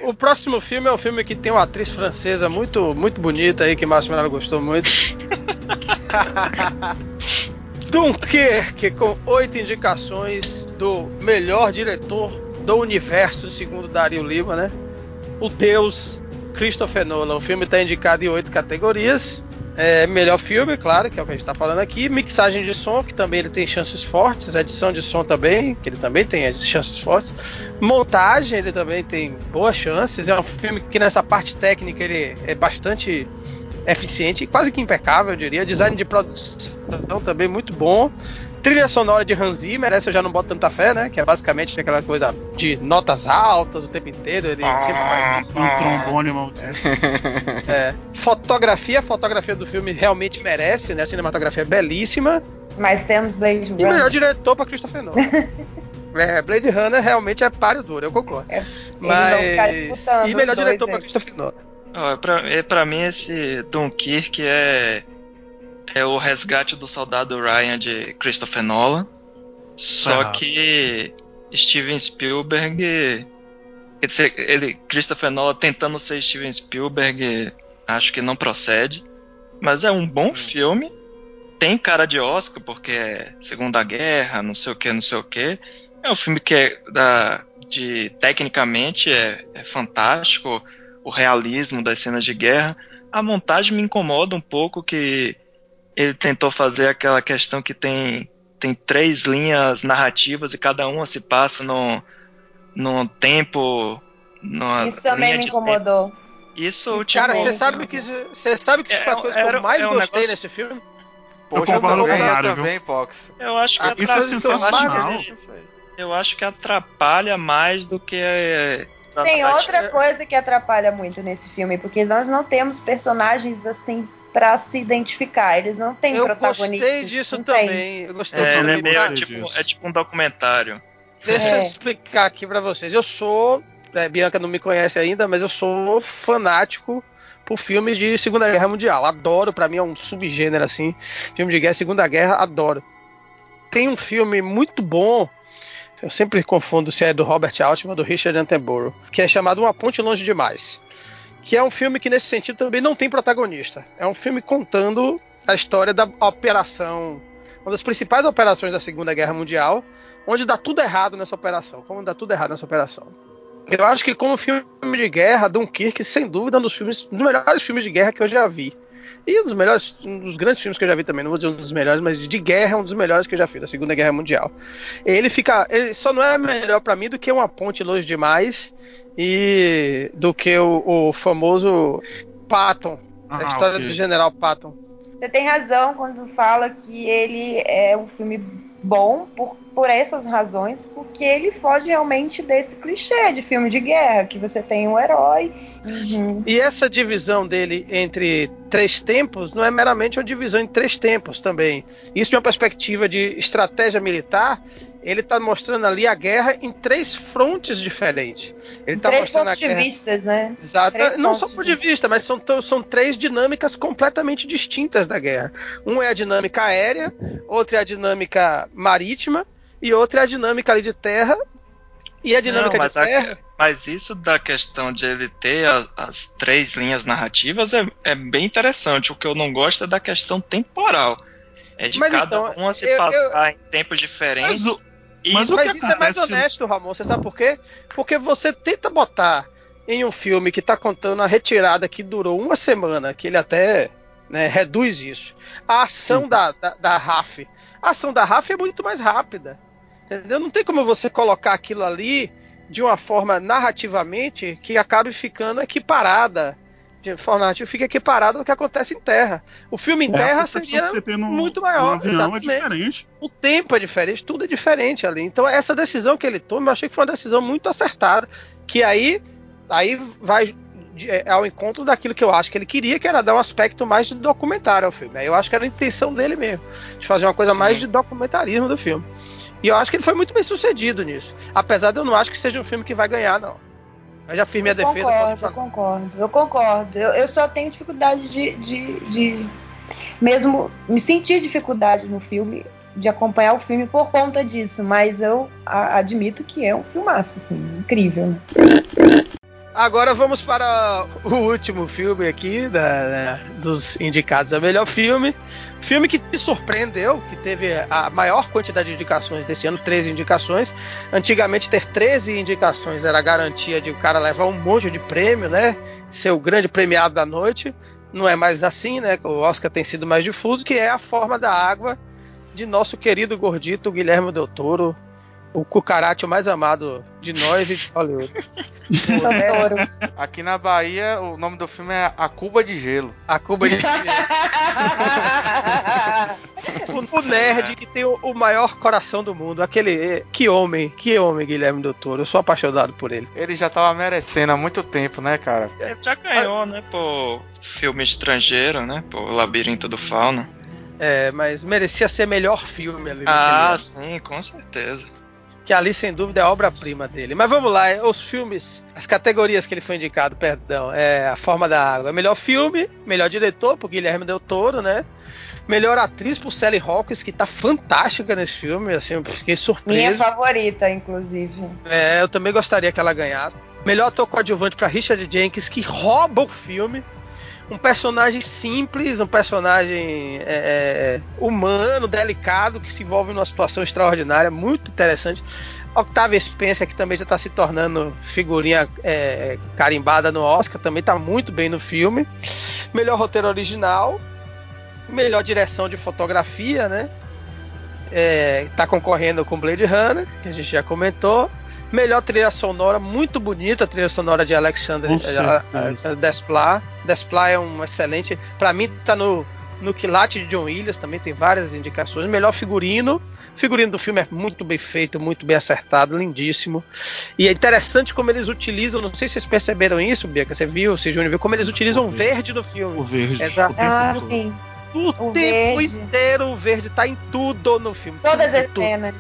Speaker 1: O próximo filme é um filme que tem uma atriz francesa muito, muito bonita aí, que Márcio Menaro gostou muito. *laughs* Dunkerque, com oito indicações do melhor diretor do universo, segundo Dario Lima, né? O Deus Christopher Nolan. O filme está indicado em oito categorias. É, melhor filme, claro, que é o que a gente está falando aqui. Mixagem de som, que também ele tem chances fortes. Edição de som também, que ele também tem chances fortes. Montagem, ele também tem boas chances. É um filme que nessa parte técnica ele é bastante eficiente, quase que impecável, eu diria. Design de produção também muito bom. Trilha sonora de Hans Zimmer, essa eu já não boto tanta fé, né? Que é basicamente aquela coisa de notas altas o tempo inteiro. Ele sempre faz isso.
Speaker 4: Um trombone maldito.
Speaker 1: É. Fotografia, a fotografia do filme realmente merece, né? A cinematografia é belíssima.
Speaker 2: Mas temos Blade
Speaker 1: E melhor
Speaker 2: Runner.
Speaker 1: diretor pra Christopher Nolan. *laughs* é, Blade Runner realmente é páreo duro, eu concordo.
Speaker 2: É, ficar
Speaker 1: Mas. E melhor diretor pra
Speaker 2: aí.
Speaker 1: Christopher Nolan.
Speaker 3: Ó, pra, é, pra mim, esse Dunkirk é, é o resgate do soldado Ryan de Christopher Nolan. Só
Speaker 4: errado.
Speaker 3: que Steven Spielberg. Quer dizer, ele, Christopher Nolan tentando ser Steven Spielberg, acho que não procede. Mas é um bom filme. Tem cara de Oscar, porque é Segunda Guerra, não sei o que, não sei o que. É um filme que é da, de tecnicamente é, é fantástico o realismo das cenas de guerra. A montagem me incomoda um pouco que ele tentou fazer aquela questão que tem, tem três linhas narrativas e cada uma se passa num, num tempo. Numa
Speaker 2: Isso também
Speaker 3: linha
Speaker 2: me incomodou.
Speaker 3: tempo. Isso,
Speaker 2: Isso
Speaker 3: tipo,
Speaker 1: Cara, você sabe que você sabe que isso foi a
Speaker 3: É,
Speaker 1: coisa que
Speaker 3: era-
Speaker 1: eu mais
Speaker 3: é um
Speaker 1: gostei
Speaker 3: negócio-
Speaker 1: nesse filme?
Speaker 5: Poxa, eu
Speaker 4: concordo
Speaker 5: também,
Speaker 4: com o
Speaker 5: eu também, Pox.
Speaker 3: eu acho que
Speaker 1: A
Speaker 4: isso é
Speaker 1: que
Speaker 4: sensacional.
Speaker 1: foi-
Speaker 3: eu acho que atrapalha mais do que é,
Speaker 2: Tem outra coisa que atrapalha muito nesse filme, porque nós não temos personagens assim pra se identificar. Eles não têm
Speaker 1: Eu
Speaker 2: protagonistas.
Speaker 1: gostei disso
Speaker 2: não tem.
Speaker 1: também. Eu gostei
Speaker 3: É, é,
Speaker 1: também.
Speaker 3: meio,
Speaker 1: Ah,
Speaker 3: tipo,
Speaker 4: disso.
Speaker 3: é tipo um documentário.
Speaker 1: Deixa
Speaker 2: É.
Speaker 1: eu explicar aqui pra vocês. Eu sou. é, Bianca não me conhece ainda, mas eu sou fanático por filmes de Segunda Guerra Mundial. Adoro, pra mim é um subgênero assim. Filme de guerra, Segunda Guerra, adoro. Tem um filme muito bom. Eu sempre confundo se é do Robert Altman ou do Richard Attenborough, que é chamado Uma Ponte Longe Demais. Que é um filme que, nesse sentido, também não tem protagonista. É um filme contando a história da operação, uma das principais operações da Segunda Guerra Mundial, onde dá tudo errado nessa operação. Como dá tudo errado nessa operação. Eu acho que como filme de guerra, Dunkirk, sem dúvida, é um dos filmes, um dos melhores filmes de guerra que eu já vi. E um dos melhores, um dos grandes filmes que eu já vi também, não vou dizer um dos melhores, mas de guerra é um dos melhores que eu já vi, da Segunda Guerra Mundial. Ele fica, ele só não é melhor pra mim do que uma ponte longe demais e do que o, o famoso Patton, a
Speaker 4: Ah,
Speaker 1: história
Speaker 4: ok.
Speaker 1: do General Patton.
Speaker 2: Você tem razão quando fala que ele é um filme bom por, por essas razões, porque ele foge realmente desse clichê de filme de guerra, que você tem um herói. Uhum.
Speaker 1: E essa divisão dele entre três tempos não é meramente uma divisão em três tempos também. Isso de uma perspectiva de estratégia militar, ele está mostrando ali a guerra em três frontes diferentes. Ele está
Speaker 2: Três
Speaker 1: mostrando a
Speaker 2: pontos de
Speaker 1: guerra.
Speaker 2: vistas, né?
Speaker 1: Exato.
Speaker 2: Três
Speaker 1: Não só
Speaker 2: de
Speaker 1: por de vista, mas são, são três dinâmicas completamente distintas da guerra. Um é a dinâmica aérea, outra é a dinâmica marítima e outra é a dinâmica ali de terra. E a dinâmica
Speaker 3: Não,
Speaker 1: de
Speaker 3: mas a-
Speaker 1: terra.
Speaker 3: Mas isso da questão de ele ter a- as três linhas narrativas é, é bem interessante. O que eu não gosto é da questão temporal. É de
Speaker 1: Mas
Speaker 3: cada
Speaker 1: então,
Speaker 3: uma se
Speaker 1: eu-
Speaker 3: passar em tempos diferentes.
Speaker 4: Mas o,
Speaker 3: e
Speaker 4: mas
Speaker 1: Mas isso é mais honesto, Ramon. Você sabe por quê? Porque você tenta botar em um filme que tá contando a retirada que durou uma semana, que ele até né, reduz isso. A ação da, da, da RAF. A ação da RAF é muito mais rápida. Entendeu? Não tem como você colocar aquilo ali de uma forma narrativamente que acabe ficando equiparada. De forma narrativa, fica equiparada ao que acontece em terra. O filme em
Speaker 4: é,
Speaker 1: terra seria
Speaker 4: tem no,
Speaker 1: muito maior,
Speaker 4: é diferente.
Speaker 1: o tempo é diferente, tudo é diferente ali. Então essa decisão que ele toma, eu achei que foi uma decisão muito acertada, que aí aí vai é, ao encontro daquilo que eu acho que ele queria, que era dar um aspecto mais de documentário ao filme. Eu acho que era a intenção dele mesmo, de fazer uma coisa
Speaker 3: Sim.
Speaker 1: mais de documentarismo do filme. E eu acho que ele foi muito bem sucedido nisso. Apesar de eu não acho que seja um filme que vai ganhar, não. Eu já minha
Speaker 2: eu
Speaker 1: defesa.
Speaker 2: Concordo, eu concordo, eu concordo. Eu, eu só tenho dificuldade de, de, de, mesmo me sentir dificuldade no filme, de acompanhar o filme por conta disso, mas eu a, admito que é um filmaço, assim, incrível.
Speaker 1: Agora vamos para o último filme aqui da, da, dos indicados a melhor filme. Filme que te surpreendeu, que teve a maior quantidade de indicações desse ano, 13 indicações. Antigamente ter 13 indicações era garantia de o cara levar um monte de prêmio, né? Ser o grande premiado da noite. Não é mais assim, né? O Oscar tem sido mais difuso, que é a forma da água de nosso querido gordito Guilherme Del Toro, o cucaracho mais amado de nós e de Hollywood.
Speaker 5: é, aqui na Bahia, o nome do filme é A Cuba de Gelo.
Speaker 1: A Cuba de Gelo. o, *laughs* o, nerd que tem o, o, maior coração do mundo. Aquele. Que homem, que homem, Guilherme Doutor. Eu sou apaixonado por ele.
Speaker 5: Ele já tava merecendo há muito tempo, né, cara?
Speaker 3: Ele já ganhou, né, por filme estrangeiro, né? Por Labirinto do Fauno.
Speaker 1: É, mas merecia ser melhor filme ali.
Speaker 3: Ah, sim, com certeza
Speaker 1: que ali sem dúvida é obra-prima dele. Mas vamos lá, os filmes, as categorias que ele foi indicado, perdão, é A Forma da Água, melhor filme, melhor diretor por Guilherme Del Toro, né? Melhor atriz por Sally Hawkins, que tá fantástica nesse filme, assim, eu fiquei surpreso.
Speaker 2: Minha favorita, inclusive.
Speaker 1: É, eu também gostaria que ela ganhasse. Melhor ator coadjuvante para Richard Jenkins, que rouba o filme um personagem simples, um personagem é, é, humano, delicado, que se envolve numa situação extraordinária, muito interessante. Octavia Spencer, que também já está se tornando figurinha é, carimbada no Oscar, também está muito bem no filme. Melhor roteiro original, melhor direção de fotografia, né? Está é, concorrendo com Blade Runner, que a gente já comentou. Melhor trilha sonora, muito bonita a trilha sonora de Alexander uh, Desplat. Desplat é um excelente. Para mim, tá no, no quilate de John Williams, também tem várias indicações. Melhor figurino. O figurino do filme é muito bem feito, muito bem acertado, lindíssimo. E é interessante como eles utilizam, não sei se vocês perceberam isso, Bianca, você viu, se Júnior viu, como eles utilizam o verde no filme.
Speaker 4: O verde.
Speaker 1: Exato.
Speaker 2: Ah, sim.
Speaker 1: O, o tempo verde. inteiro o verde tá em tudo no filme.
Speaker 2: Todas
Speaker 1: tudo,
Speaker 2: as cenas.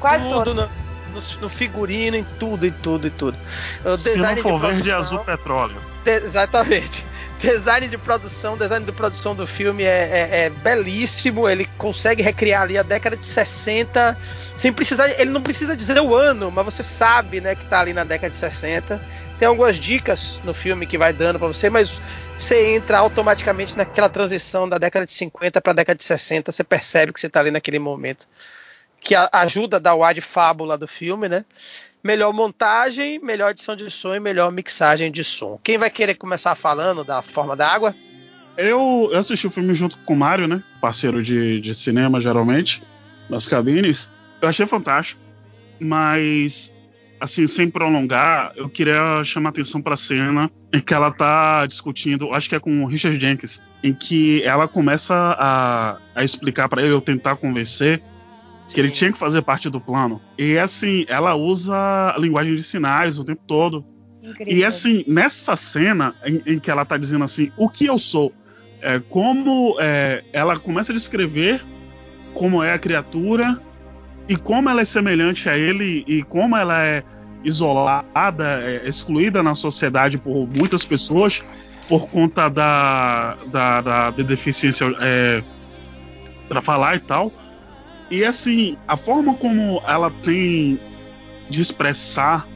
Speaker 2: Quase tudo.
Speaker 1: tudo. No, no, no figurino, em tudo, em tudo, em tudo.
Speaker 4: O Se não for verde, é azul petróleo.
Speaker 1: De, exatamente. *laughs* Design de produção, design de produção do filme é, é, é, belíssimo. Ele consegue recriar ali a década de 60 sem precisar. Ele não precisa dizer o ano, mas você sabe, né, que tá ali na década de 60. Tem algumas dicas no filme que vai dando para você, mas você entra automaticamente naquela transição da década de 50 para a década de 60. Você percebe que você tá ali naquele momento que ajuda a dar o ar de fábula do filme, né? Melhor montagem, melhor edição de som e melhor mixagem de som. Quem vai querer começar falando da forma da água?
Speaker 4: Eu, eu assisti o filme junto com o Mário, né? Parceiro de, de cinema, geralmente, nas cabines. Eu achei fantástico, mas, assim, sem prolongar, eu queria chamar atenção para a cena em que ela tá discutindo, acho que é com o Richard Jenkins, em que ela começa a, a explicar para ele, ou tentar convencer, que ele tinha que fazer parte do plano. E assim, ela usa a linguagem de sinais o tempo todo. Incrível. E assim, nessa cena em, em, que ela tá dizendo assim, o que eu sou, é, como é, ela começa a descrever como é a criatura e como ela é semelhante a ele e como ela é isolada, é, excluída na sociedade por muitas pessoas por conta da, da, da, da deficiência é, para falar e tal. E assim, a forma como ela tem de expressar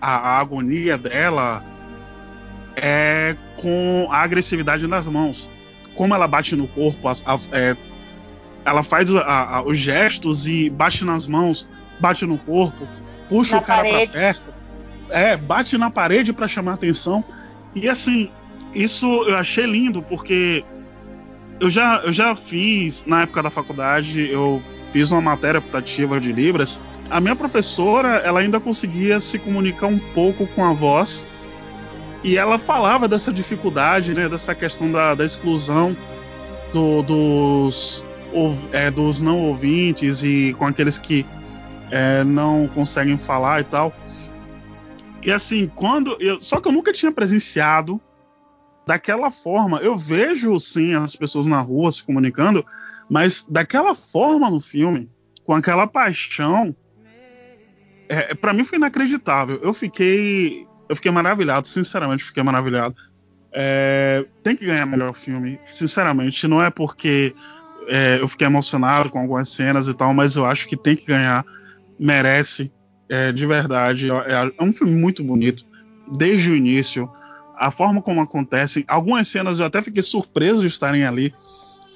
Speaker 4: a, a agonia dela é com a agressividade nas mãos. Como ela bate no corpo, a, a, é, ela faz os gestos e bate nas mãos, bate no corpo, puxa
Speaker 2: na
Speaker 4: o cara
Speaker 2: para
Speaker 4: perto, é, bate na parede para chamar atenção. E assim, isso eu achei lindo porque eu já, eu já fiz, na época da faculdade, eu fiz uma matéria optativa de Libras. A minha professora, ela ainda conseguia se comunicar um pouco com a voz. E ela falava dessa dificuldade, né, dessa questão da, da exclusão do, dos, é, dos não ouvintes e com aqueles que é, não conseguem falar e tal. E assim, quando. Eu, só que eu nunca tinha presenciado daquela forma. Eu vejo sim as pessoas na rua se comunicando, mas daquela forma no filme, com aquela paixão, é, para mim foi inacreditável. Eu fiquei Eu fiquei maravilhado, sinceramente, fiquei maravilhado. É, tem que ganhar melhor filme, sinceramente. Não é porque é, eu fiquei emocionado com algumas cenas e tal, mas eu acho que tem que ganhar, merece, é, de verdade. É, é, um filme muito bonito, desde o início, a forma como acontece. Algumas cenas eu até fiquei surpreso de estarem ali,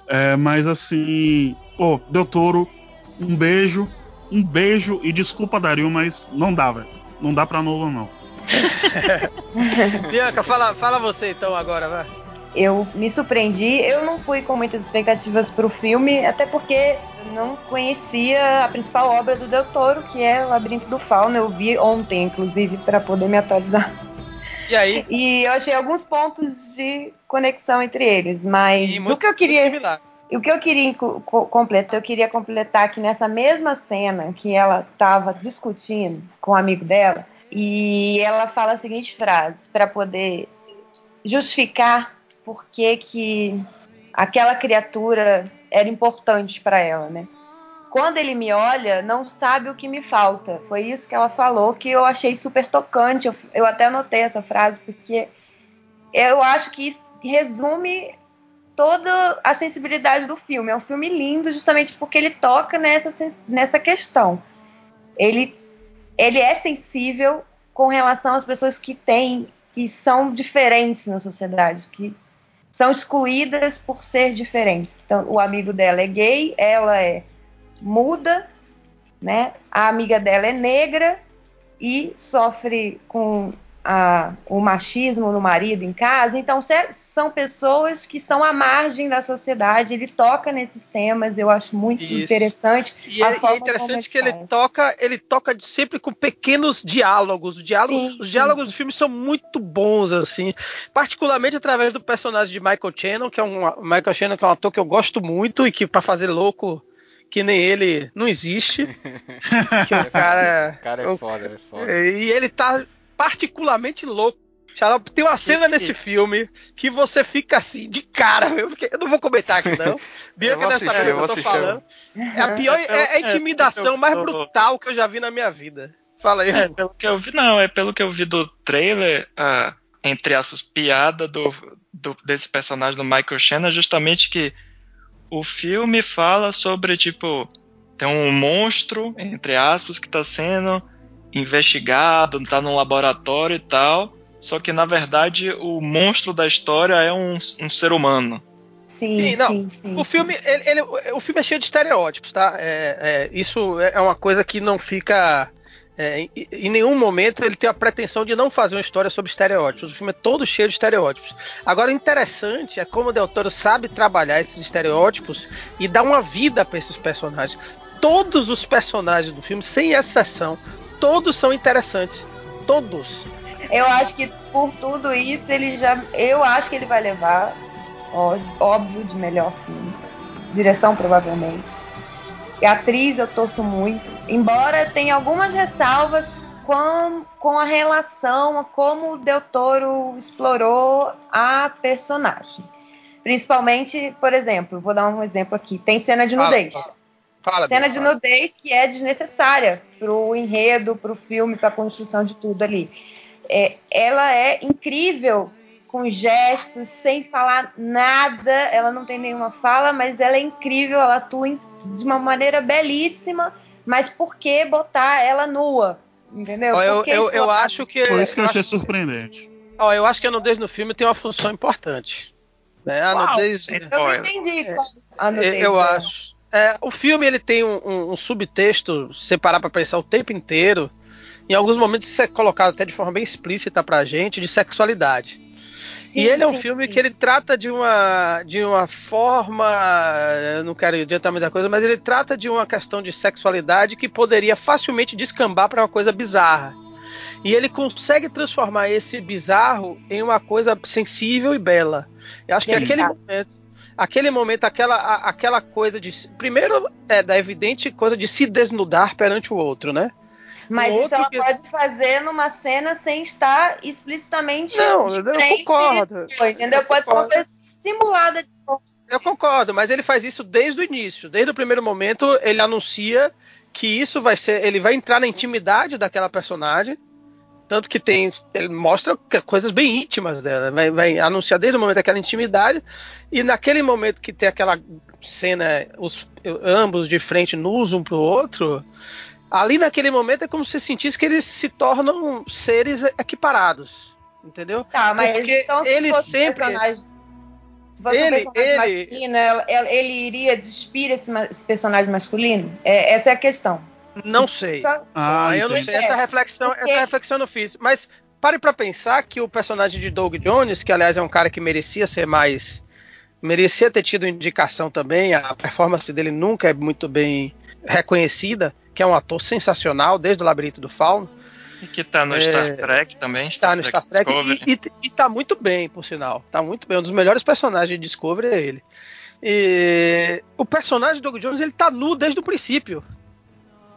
Speaker 4: é, mas assim, pô, Del Toro, um beijo, um beijo e desculpa, Dario, mas não dá, velho. Não dá pra novo, não. *laughs*
Speaker 1: Bianca, fala, fala você então agora, vai.
Speaker 2: Eu me surpreendi, eu não fui com muitas expectativas para o filme, até porque não conhecia a principal obra do Del Toro, que é O Labirinto do Fauno. Eu vi ontem, inclusive, para poder me atualizar.
Speaker 1: E aí?
Speaker 2: E eu achei alguns pontos de conexão entre eles, mas o que eu queria. O que eu queria completar, eu queria completar que nessa mesma cena que ela estava discutindo com o um amigo dela, e ela fala a seguinte frase para poder justificar por que, que aquela criatura era importante para ela, né? Quando ele me olha, não sabe o que me falta. Foi isso que ela falou que eu achei super tocante. Eu, eu até anotei essa frase porque eu acho que isso resume toda a sensibilidade do filme. É um filme lindo justamente porque ele toca nessa, nessa questão. Ele ele é sensível com relação às pessoas que têm que são diferentes na sociedade, que são excluídas por ser diferentes. Então, o amigo dela é gay, ela é muda, né? A amiga dela é negra e sofre com a, o machismo no marido em casa. Então, são pessoas que estão à margem da sociedade. Ele toca nesses temas, eu acho muito Isso. interessante.
Speaker 1: E é, é, interessante que ele toca, ele toca sempre com pequenos diálogos. Diálogo, sim, os sim. diálogos do filme são muito bons, assim. Particularmente através do personagem de Michael Shannon, que é um Michael Shannon, que é um ator que eu gosto muito e que para fazer louco que nem ele não existe. *laughs* que o cara.
Speaker 5: O cara é foda, é foda.
Speaker 1: E ele tá particularmente louco. Xarope, tem uma cena nesse filme que você fica assim, de cara, viu? Porque eu não vou comentar aqui, não. *laughs* Bianca dessa saber que eu tô falando. É a pior, é, é a intimidação mais brutal que eu já vi na minha vida. Fala aí.
Speaker 3: É, pelo que eu vi, não, é pelo que eu vi do trailer, a, entre aspas, piada do, do, desse personagem do Michael Shannon, justamente que o filme fala sobre, tipo, tem um monstro, entre aspas, que tá sendo investigado, tá num laboratório e tal. Só que na verdade o monstro da história é um, um ser humano.
Speaker 2: Sim, não, sim, sim,
Speaker 1: O filme, ele, ele, o filme é cheio de estereótipos, tá? É, é, isso é uma coisa que não fica. É, em, em, nenhum momento ele tem a pretensão de não fazer uma história sobre estereótipos. O filme é todo cheio de estereótipos. Agora, interessante é como o Del Toro sabe trabalhar esses estereótipos e dar uma vida para esses personagens. Todos os personagens do filme, sem exceção, todos são interessantes. Todos.
Speaker 2: Eu acho que por tudo isso ele já. Eu acho que ele vai levar, óbvio, de melhor filme. Direção, provavelmente. E atriz eu torço muito. Embora tenha algumas ressalvas com, com a relação a como o Del Toro explorou a personagem. Principalmente, por exemplo, vou dar um exemplo aqui. Tem cena de nudez. Fala, Fala, Cena de nudez que é desnecessária pro enredo, pro filme, pra construção de tudo ali. É, ela é incrível com gestos, sem falar nada. Ela não tem nenhuma fala, mas ela é incrível, ela atua de uma maneira belíssima. Mas por que botar ela nua? Entendeu?
Speaker 1: eu, eu, eu acho que.
Speaker 4: Por isso que
Speaker 1: eu,
Speaker 4: eu achei surpreendente.
Speaker 1: Ó, eu acho que a nudez no filme tem uma função importante. Né? A
Speaker 2: Uau, nudez. Eu não entendi. É, a nudez
Speaker 1: eu, acho. É, o filme ele tem um, um, um subtexto, se parar pra pensar o tempo inteiro, em alguns momentos isso é colocado até de forma bem explícita pra gente, de sexualidade. Sim, e ele é um sim, filme sim. que ele trata de uma, de uma forma. Eu não quero adiantar muita coisa, mas ele trata de uma questão de sexualidade que poderia facilmente descambar para uma coisa bizarra. E ele consegue transformar esse bizarro em uma coisa sensível e bela. Eu acho que aquele momento aquele momento, aquela, a, aquela coisa de. Primeiro, é da evidente coisa de se desnudar perante o outro, né?
Speaker 2: Mas isso ela que... pode fazer numa cena sem estar explicitamente.
Speaker 1: Não, eu concordo.
Speaker 2: Entendeu? Eu pode concordo. ser uma coisa simulada de
Speaker 1: Eu concordo, mas ele faz isso desde o início. Desde o primeiro momento, ele anuncia que isso vai ser. Ele vai entrar na intimidade daquela personagem Tanto que tem. Ele mostra coisas bem íntimas dela. Vai, vai anunciar desde o momento aquela intimidade. E naquele momento que tem aquela cena, os, ambos de frente nus um pro outro. Ali naquele momento é como se você sentisse que eles se tornam seres equiparados. Entendeu?
Speaker 2: Tá, mas Porque então, se ele sempre. Personagem, se fosse ele, um personagem ele, masculino, ele, iria despir esse, esse personagem masculino? É, essa é a questão.
Speaker 1: Não sei. Ah, eu não sei. Essa reflexão, Porque... essa reflexão eu não fiz. Mas pare para pensar que o personagem de Doug Jones, que aliás é um cara que merecia ser mais. merecia ter tido indicação também, a performance dele nunca é muito bem reconhecida, que é um ator sensacional desde o Labirinto do Fauno.
Speaker 3: E que tá no é, Star Trek também.
Speaker 1: Está no Star Trek e, e, e tá muito bem, por sinal. Tá muito bem. Um dos melhores personagens de Discovery é ele. E o personagem do Doug Jones ele tá nu desde o princípio.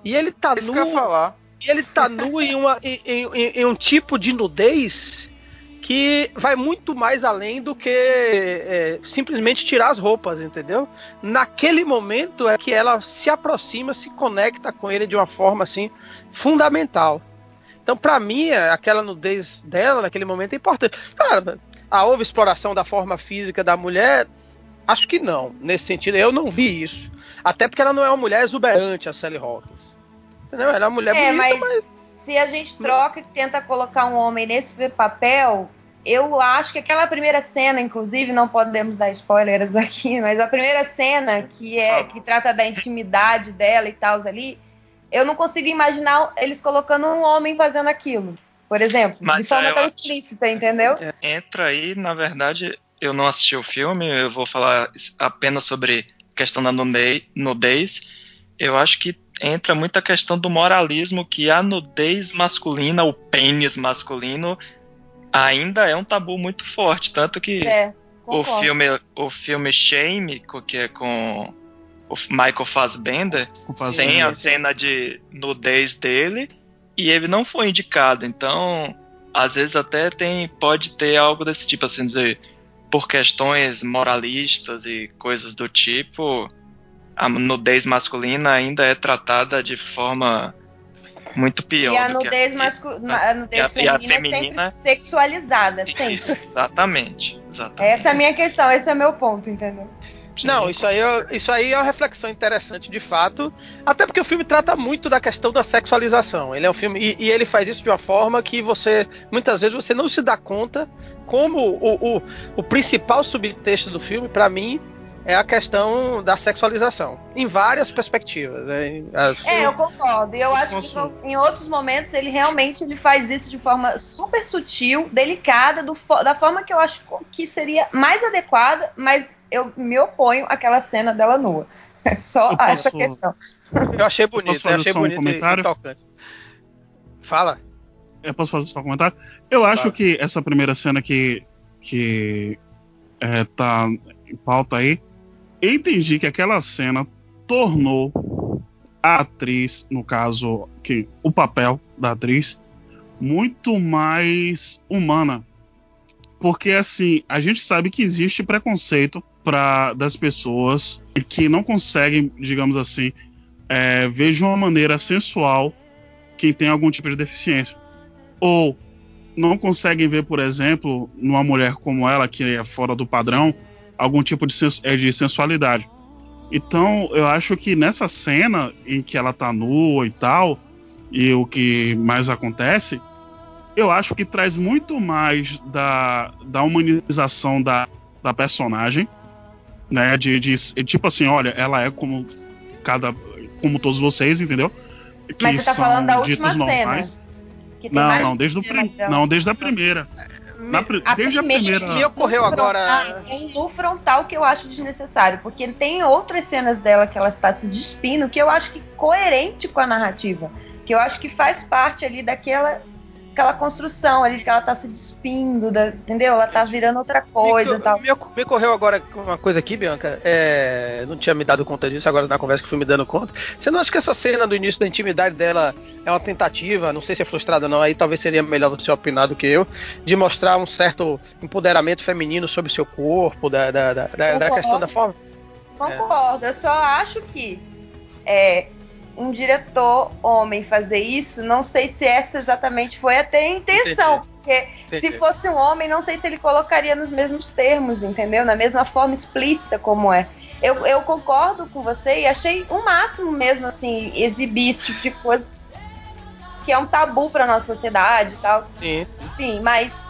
Speaker 1: E ele tá Isso nu. E ele tá nu em, uma, em, em, em, um tipo de nudez que vai muito mais além do que é, simplesmente tirar as roupas, entendeu? Naquele momento é que ela se aproxima, se conecta com ele de uma forma assim fundamental. Então, para mim, aquela nudez dela naquele momento é importante. Cara, a houve exploração da forma física da mulher? Acho que não. Nesse sentido, eu não vi isso. Até porque ela não é uma mulher exuberante, a Sally Hawkins. Entendeu? Ela é uma mulher é, bonita, mas, mas,
Speaker 2: se a gente troca e tenta colocar um homem nesse papel, eu acho que aquela primeira cena, inclusive, não podemos dar spoilers *laughs* aqui, mas a primeira cena que é que trata da intimidade dela e tal ali, eu não consigo imaginar eles colocando um homem fazendo aquilo, por exemplo, mas, de forma tão explícita, entendeu?
Speaker 3: Entra aí, na verdade, eu não assisti o filme, eu vou falar apenas sobre questão da nudez, eu acho que entra muita questão do moralismo que a nudez masculina, o pênis masculino, ainda é um tabu muito forte, tanto que é, o filme o filme Shame, que é com o Michael Fassbender, Sim, tem a cena de nudez dele e ele não foi indicado, então às vezes até tem pode ter algo desse tipo assim dizer por questões moralistas e coisas do tipo, a nudez masculina ainda é tratada de forma muito pior.
Speaker 2: E a nudez, mascu... a, nudez a, feminina, a feminina, é sempre sexualizada, sempre. Isso,
Speaker 3: exatamente, exatamente.
Speaker 2: Essa é a minha questão, esse é o meu ponto, entendeu?
Speaker 1: Não, isso aí, é, isso aí é uma reflexão interessante de fato. Até porque o filme trata muito da questão da sexualização. Ele é um filme. E, e ele faz isso de uma forma que você. Muitas vezes você não se dá conta como o, o, o principal subtexto do filme, para mim, é a questão da sexualização. Em várias perspectivas. Né?
Speaker 2: As, é, eu concordo. E eu acho consumo. que em outros momentos ele realmente ele faz isso de forma super sutil, delicada, do, da forma que eu acho que seria mais adequada, mas eu me oponho àquela cena dela nua. *laughs* É só posso, essa questão.
Speaker 1: Eu achei bonito, eu, achei bonito
Speaker 4: um comentário?
Speaker 1: Fala.
Speaker 4: Eu posso fazer só um comentário? Eu acho Fala. que essa primeira cena que, que é, tá em pauta aí, eu entendi que aquela cena tornou a atriz, no caso, que o papel da atriz, muito mais humana. Porque assim, a gente sabe que existe preconceito para das pessoas que não conseguem, digamos assim, é, ver de uma maneira sensual quem tem algum tipo de deficiência. Ou não conseguem ver, por exemplo, numa mulher como ela, que é fora do padrão, algum tipo de, sens é, de sensualidade. Então, eu acho que nessa cena em que ela tá nua e tal, e o que mais acontece, eu acho que traz muito mais da, da humanização da, da personagem né? De, de, tipo assim, olha, ela é como cada, como todos vocês, entendeu?
Speaker 2: Que Mas você tá falando da última normais.
Speaker 4: cena. Não, não, desde o prim... não, desde a primeira. Na, a desde a primeira.
Speaker 1: E ocorreu agora.
Speaker 2: Tem no frontal que eu acho desnecessário, porque tem outras cenas dela que ela está se despindo que eu acho que coerente com a narrativa, que eu acho que faz parte ali daquela aquela construção ali de que ela tá se despindo, da, entendeu? Ela tá virando outra coisa
Speaker 1: me,
Speaker 2: e tal.
Speaker 1: Me, me ocorreu agora uma coisa aqui, Bianca. É, não tinha me dado conta disso, agora na conversa que fui me dando conta. Você não acha que essa cena do início da intimidade dela é uma tentativa, não sei se é frustrada ou não, aí talvez seria melhor você opinar do que eu, de mostrar um certo empoderamento feminino sobre o seu corpo, da, da, da, da questão da forma?
Speaker 2: Concordo, é. eu só acho que é, um diretor homem fazer isso, não sei se essa exatamente foi até a intenção.
Speaker 1: Entendi.
Speaker 2: Porque
Speaker 1: Entendi.
Speaker 2: se fosse um homem, não sei se ele colocaria nos mesmos termos, entendeu? Na mesma forma explícita como é. Eu, eu concordo com você e achei o máximo mesmo, assim, exibir esse tipo de coisa que é um tabu pra nossa sociedade e tal.
Speaker 1: Sim.
Speaker 2: Enfim, mas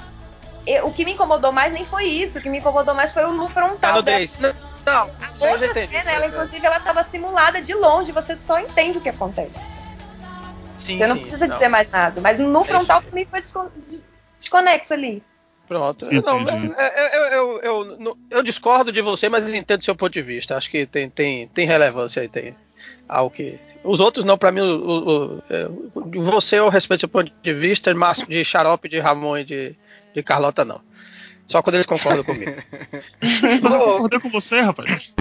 Speaker 2: eu- o que me incomodou mais nem foi isso. O que me incomodou mais foi o no
Speaker 1: Tá
Speaker 2: frontal dela.
Speaker 1: 10. Não, não, já
Speaker 2: Outra
Speaker 1: entendi.
Speaker 2: cena, ela inclusive ela tava simulada de longe, você só entende o que acontece.
Speaker 1: Sim,
Speaker 2: Você não
Speaker 1: sim,
Speaker 2: precisa dizer mais nada. Mas no frontal
Speaker 1: aí.
Speaker 2: pra mim foi descon- des- desconexo ali.
Speaker 1: Pronto. Não, eu, eu, eu, eu, eu- eu discordo de você, mas entendo seu ponto de vista. Acho que tem, tem, tem relevância aí, tem algo que. Os outros não, pra mim, o, o- o- é, o- você eu respeito seu ponto de vista, Márcio de Xarope, de Ramon e de, de Carlota, não. Só quando eles concordam comigo. *laughs*
Speaker 4: Mas eu concordei com você, rapaz.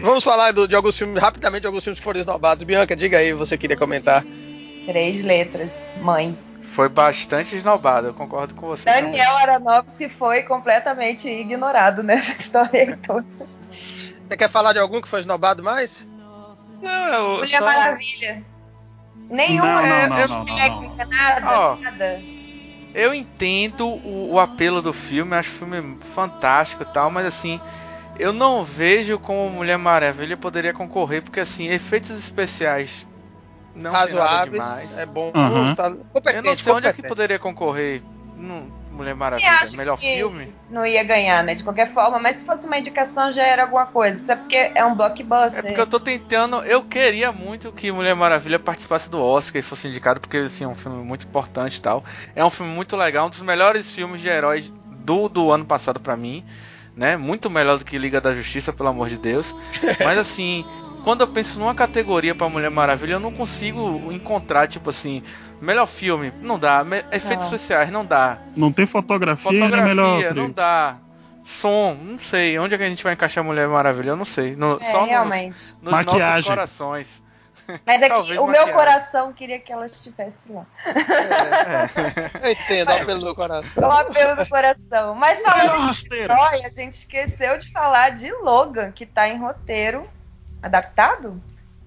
Speaker 1: Vamos falar do- de alguns filmes, rapidamente, de alguns filmes que foram esnobados. Bianca, diga aí, você queria comentar.
Speaker 2: Três letras, mãe.
Speaker 5: Foi bastante esnobado, eu concordo com você. também.
Speaker 2: Daniel Aronofsky foi completamente ignorado nessa história aí toda.
Speaker 1: Você quer falar de algum que foi esnobado mais?
Speaker 3: Não, eu
Speaker 2: Mulher
Speaker 3: só...
Speaker 2: Maravilha. Nenhuma
Speaker 4: Não, não, não,
Speaker 5: eu-
Speaker 4: não, não, não.
Speaker 2: técnica, nada,
Speaker 5: Ó.
Speaker 2: nada.
Speaker 5: Eu entendo o, o apelo do filme, acho o filme fantástico e tal, mas assim, eu não vejo como Mulher Maravilha poderia concorrer, porque assim, efeitos especiais não tem nada
Speaker 1: Razoáveis,
Speaker 5: demais.
Speaker 1: é bom.
Speaker 4: Aham.
Speaker 1: Tá competente,
Speaker 5: Eu não sei onde é que
Speaker 1: competente.
Speaker 5: poderia concorrer. no Mulher Maravilha, melhor filme.
Speaker 2: Não ia ganhar, né? De qualquer forma, mas se fosse uma indicação já era alguma coisa. Isso é porque é um blockbuster.
Speaker 5: É porque eu tô tentando, eu queria muito que Mulher Maravilha participasse do Oscar e fosse indicado, porque assim, é um filme muito importante e tal. É um filme muito legal, um dos melhores filmes de heróis do, do ano passado pra mim, né? Muito melhor do que Liga da Justiça, pelo amor de Deus. *laughs* Mas assim, quando eu penso numa categoria pra Mulher Maravilha, eu não consigo encontrar, tipo assim, melhor filme, não dá. Me- Efeitos
Speaker 2: Não.
Speaker 5: especiais, não dá.
Speaker 4: Não tem fotografia, é melhor
Speaker 5: Fotografia,
Speaker 4: atriz.
Speaker 5: não dá. Som, não sei. Onde é que a gente vai encaixar Mulher Maravilha? Eu não sei. No-
Speaker 2: É,
Speaker 5: só nos-
Speaker 2: realmente.
Speaker 5: nos
Speaker 4: Maquiagem.
Speaker 5: nossos corações. *laughs*
Speaker 2: Mas é que
Speaker 5: Talvez
Speaker 2: o meu
Speaker 5: maquiagem.
Speaker 2: coração queria que ela estivesse lá.
Speaker 1: Eu entendo, ó, pelo do coração.
Speaker 2: O apelo do coração. Mas
Speaker 4: Melhor
Speaker 2: falando de herói, a gente esqueceu de falar de Logan, que tá em roteiro adaptado?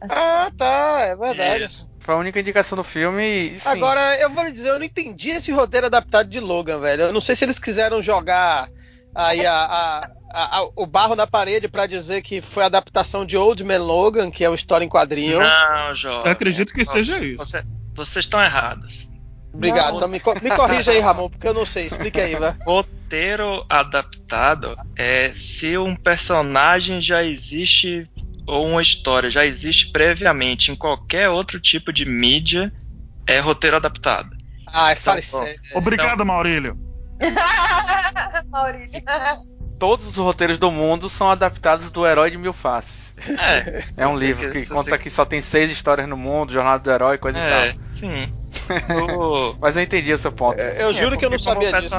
Speaker 1: Ah, tá, é verdade.
Speaker 3: Isso.
Speaker 5: Foi a única indicação do filme e sim.
Speaker 1: Agora, eu vou lhe dizer, eu não entendi esse roteiro adaptado de Logan, velho. Eu não sei se eles quiseram jogar aí a, a- a- a- o barro na parede pra dizer que foi a adaptação de Old Man Logan, que é uma história em quadrinho.
Speaker 3: Não, Jovem.
Speaker 4: Eu acredito que seja
Speaker 3: Você-
Speaker 4: isso.
Speaker 3: você- vocês estão errados.
Speaker 1: Obrigado.
Speaker 2: Não.
Speaker 1: Então me, me corrija aí, Ramon, porque eu não sei. Explica aí, vai.
Speaker 3: Roteiro adaptado é se um personagem já existe ou uma história já existe previamente em qualquer outro tipo de mídia, é roteiro adaptado.
Speaker 1: Ai, fale
Speaker 3: Então,
Speaker 1: sério.
Speaker 4: Obrigado, Maurílio. *laughs*
Speaker 2: Maurílio.
Speaker 5: Todos os roteiros do mundo são adaptados do Herói de Mil Faces.
Speaker 3: É,
Speaker 5: É um livro que
Speaker 3: se
Speaker 5: conta que só tem seis histórias no mundo, Jornada do Herói, coisa e
Speaker 3: é,
Speaker 5: tal.
Speaker 3: sim. O- *laughs*
Speaker 5: Mas eu entendi o seu ponto.
Speaker 1: Eu
Speaker 3: Sim,
Speaker 1: juro
Speaker 3: é
Speaker 1: que eu não sabia disso.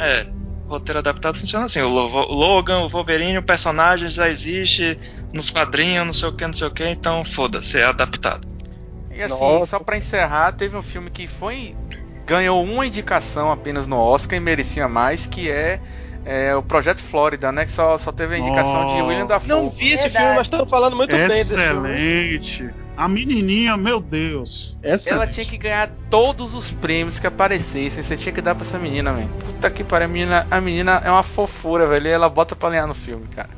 Speaker 3: É, roteiro adaptado funciona assim. O Lo- o Logan, o Wolverine, o personagem já existe nos quadrinhos, não sei o que, não sei o que, então foda-se, é adaptado.
Speaker 5: E assim,
Speaker 1: Nossa.
Speaker 5: só pra encerrar, teve um filme que foi. ganhou uma indicação apenas no Oscar e merecia mais, que é, é o Projeto Flórida, né? Que só, só teve a indicação de
Speaker 4: Oh.
Speaker 5: William Dafoe.
Speaker 1: Não vi esse
Speaker 2: Verdade.
Speaker 1: filme, mas estão falando muito bem desse filme.
Speaker 4: Excelente. A menininha, meu Deus. Excelente.
Speaker 5: Ela tinha que ganhar todos os prêmios que aparecessem. Você tinha que dar pra essa menina, velho. Puta que pariu, a menina, a menina é uma fofura, velho. E ela bota pra alinhar no filme, cara.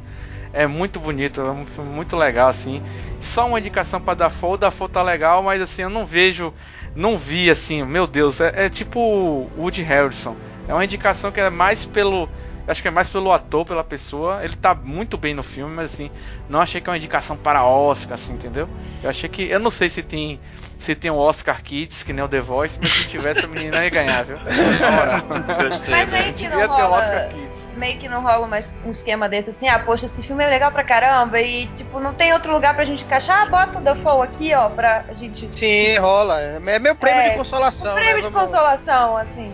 Speaker 5: É muito bonito, é um filme muito legal, assim. Só uma indicação pra Dafoe. O Dafoe tá legal, mas assim, eu não vejo. Não vi, assim, meu Deus. É, é tipo Woody Harrison. É uma indicação que é mais pelo. Acho que é mais pelo ator, pela pessoa. Ele tá muito bem no filme, mas assim, não achei que é uma indicação para Oscar, assim, entendeu? Eu achei que. Eu não sei se tem. Se tem um Oscar Kids, que nem o The Voice, mas se tivesse a menina ia ganhar, viu? *laughs*
Speaker 3: Gostei.
Speaker 2: Mas
Speaker 3: né?
Speaker 2: meio que não
Speaker 5: um Oscar
Speaker 2: rola.
Speaker 5: Kids.
Speaker 2: Meio que não rola mais um esquema desse assim, ah, poxa, esse filme é legal pra caramba e, tipo, não tem outro lugar pra gente encaixar, ah, bota o Dafoe aqui, ó, pra gente.
Speaker 1: Sim, rola. É meu prêmio
Speaker 2: É,
Speaker 1: de consolação.
Speaker 2: Um prêmio
Speaker 1: né?
Speaker 2: de
Speaker 1: Vamos
Speaker 2: consolação, assim,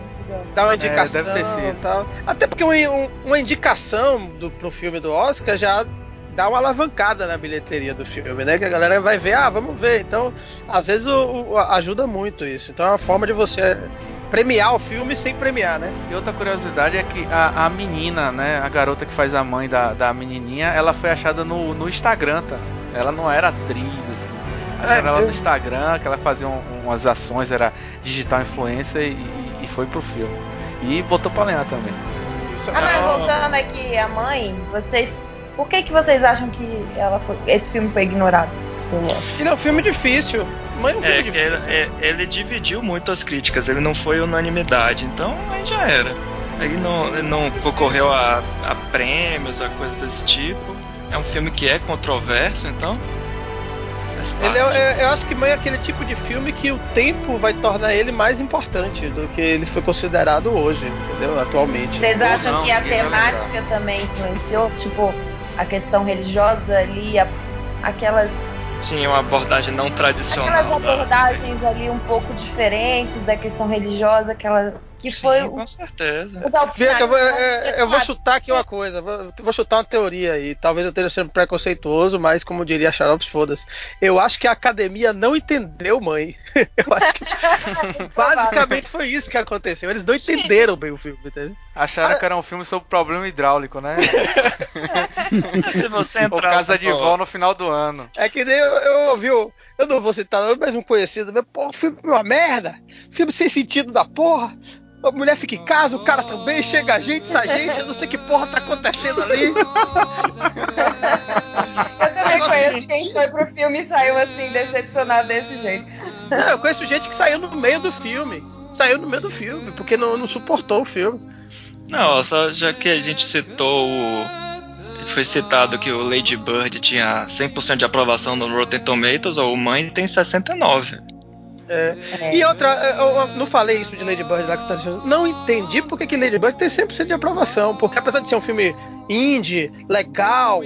Speaker 1: Dar uma
Speaker 5: É,
Speaker 1: indicação
Speaker 5: deve ter sido.
Speaker 1: tal. Até porque um- um- uma indicação do, pro filme do Oscar já dá uma alavancada na bilheteria do filme, né? Que a galera vai ver, ah, vamos ver. Então, às vezes o- o- ajuda muito isso. Então é uma forma de você premiar o filme sem premiar, né?
Speaker 5: E outra curiosidade é que a, a menina, né, a garota que faz a mãe da, da menininha, ela foi achada no, no Instagram, tá? Ela não era atriz, assim. Acharam
Speaker 1: É,
Speaker 5: ela
Speaker 1: eu-
Speaker 5: no Instagram, que ela fazia um- umas ações, era digital influencer e, e foi pro filme. E botou pra lenhar também.
Speaker 2: Ah, mas voltando aqui, a mãe, vocês. Por que, que vocês acham que ela foi, esse filme foi ignorado?
Speaker 1: Ele é um filme difícil. Mãe é um filme
Speaker 3: É, que ele,
Speaker 1: difícil.
Speaker 3: é- ele dividiu muito as críticas, ele não foi unanimidade, então aí já era. Aí não, ele não concorreu a, a prêmios, a coisa desse tipo. É um filme que é controverso, então.
Speaker 1: Ele é, é- eu acho que Mãe é aquele tipo de filme que o tempo vai tornar ele mais importante do que ele foi considerado hoje, entendeu? Atualmente.
Speaker 2: Vocês acham
Speaker 5: não,
Speaker 2: que a temática também influenciou? Tipo, a questão religiosa ali, a- aquelas,
Speaker 3: Tinha uma abordagem não tradicional.
Speaker 2: aquelas
Speaker 3: da-
Speaker 2: abordagens ali um pouco diferentes da questão religiosa, aquela que
Speaker 3: Sim,
Speaker 2: foi
Speaker 3: com certeza.
Speaker 1: Vê que eu vou, é, eu vou
Speaker 2: sabe?
Speaker 1: chutar aqui uma coisa, vou, eu vou chutar uma teoria aí. Talvez eu esteja sendo preconceituoso, mas como diria a Xarops, foda-se. Eu acho que a academia não entendeu, mãe. *laughs* Eu acho que *laughs* basicamente foi isso que aconteceu. Eles não entenderam bem o filme, entendeu?
Speaker 5: Acharam
Speaker 1: Ah,
Speaker 5: que era um filme sobre problema hidráulico, né? *laughs*
Speaker 3: Se você
Speaker 5: Ou
Speaker 3: entrar.
Speaker 5: Casa de Vó no final do ano.
Speaker 1: É que nem eu, eu ouvi, o- eu não vou citar, não, mas um conhecido meu, pô, o filme é uma merda, filme sem sentido da porra. A mulher fica em casa, o cara também, chega a gente, sai gente, eu não sei que porra tá acontecendo ali.
Speaker 2: Eu também conheço
Speaker 1: de-
Speaker 2: quem foi pro filme e saiu assim, decepcionado desse jeito.
Speaker 1: Não, eu conheço gente que saiu no meio do filme. Saiu no meio do filme, porque não, não suportou o filme.
Speaker 3: Não, só já que a gente citou o. Foi citado que o Lady Bird tinha 100% de aprovação no Rotten Tomatoes, ou o Mãe tem 69%.
Speaker 1: É.
Speaker 2: É.
Speaker 1: E outra, eu, eu não falei isso de Lady Bird lá que tá. Não entendi porque que Lady Bird tem 100% de aprovação. Porque apesar de ser um filme indie, legal,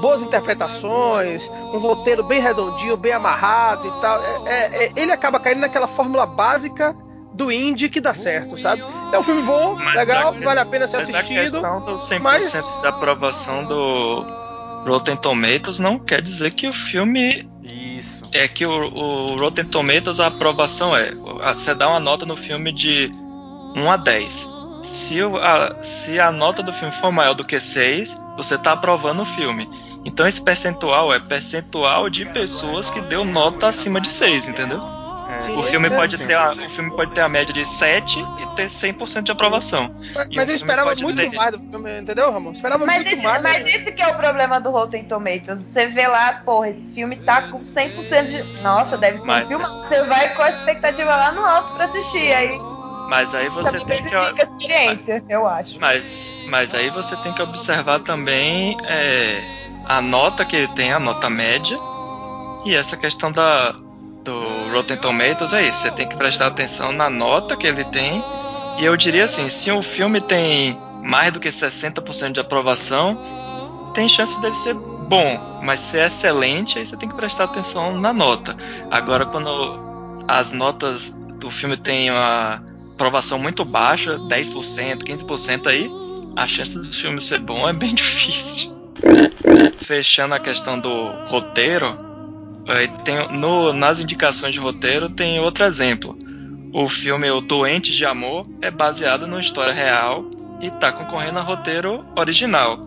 Speaker 1: boas interpretações, um roteiro bem redondinho, bem amarrado e tal, é- é- é- ele acaba caindo naquela fórmula básica do indie que dá certo, sabe? É um filme bom,
Speaker 3: Mas
Speaker 1: legal,
Speaker 3: a-
Speaker 1: vale a pena ser
Speaker 3: Mas a
Speaker 1: assistido.
Speaker 3: questão do 100%
Speaker 1: mas-
Speaker 3: de aprovação do Rotten Tomatoes não quer dizer que o filme.
Speaker 5: Isso.
Speaker 3: É que o, o Rotten Tomatoes, a aprovação é. Você dá uma nota no filme de 1 a 10. Se, o- a, se a nota do filme for maior do que 6, você está aprovando o filme. Então esse percentual é percentual de pessoas que deu nota acima de 6, entendeu?
Speaker 1: Sim,
Speaker 3: O filme, pode ter a, o filme pode ter a média de 7 e ter 100% de aprovação.
Speaker 1: Mas, mas eu esperava muito
Speaker 3: ter-
Speaker 1: mais do filme, entendeu, Ramon? Esperava
Speaker 2: Mas
Speaker 1: muito
Speaker 2: esse,
Speaker 1: mais.
Speaker 2: mas esse que é o problema do Rotten Tomatoes. Você vê lá, porra, esse filme tá com 100% de. Nossa, deve ser
Speaker 3: Mas-
Speaker 2: um filme. Você vai com a expectativa lá no alto pra assistir. Aí
Speaker 3: Mas aí você tem que.
Speaker 2: a experiência, eu acho.
Speaker 3: Mas, mas aí você tem que observar também é, a nota que ele tem, a nota média, e essa questão da, do Rotten Tomatoes é isso. Você tem que prestar atenção na nota que ele tem. E eu diria assim, se um filme tem mais do que 60% de aprovação, tem chance dele ser bom, mas se é excelente, aí você tem que prestar atenção na nota. Agora, quando as notas do filme têm uma aprovação muito baixa, 10%, 15% aí, a chance do filme ser bom é bem *laughs* difícil. Fechando a questão do roteiro, tem, no- nas indicações de roteiro tem outro exemplo. O filme O Doente de Amor é baseado numa história real e está concorrendo a roteiro original.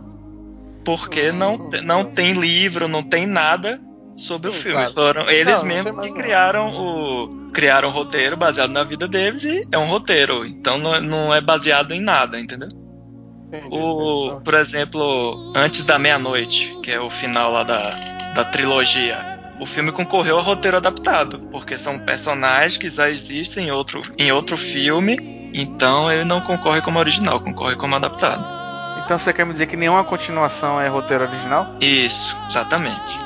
Speaker 3: Porque não, te- não tem livro, não tem nada sobre o
Speaker 1: Sim,
Speaker 3: filme.
Speaker 1: claro.
Speaker 3: Foram eles
Speaker 1: Não, não
Speaker 3: mesmos
Speaker 1: sei
Speaker 3: que
Speaker 1: não.
Speaker 3: criaram o criaram o roteiro baseado na vida deles e é um roteiro. Então não, é- não é baseado em nada, entendeu?
Speaker 1: Entendi.
Speaker 3: O, por exemplo, Antes da Meia-Noite, que é o final lá da, da trilogia. O filme concorreu a roteiro adaptado, porque são personagens que já existem em outro, em outro filme, então ele não concorre como original, concorre como adaptado.
Speaker 5: Então você quer me dizer que nenhuma continuação é roteiro original?
Speaker 3: Isso, exatamente.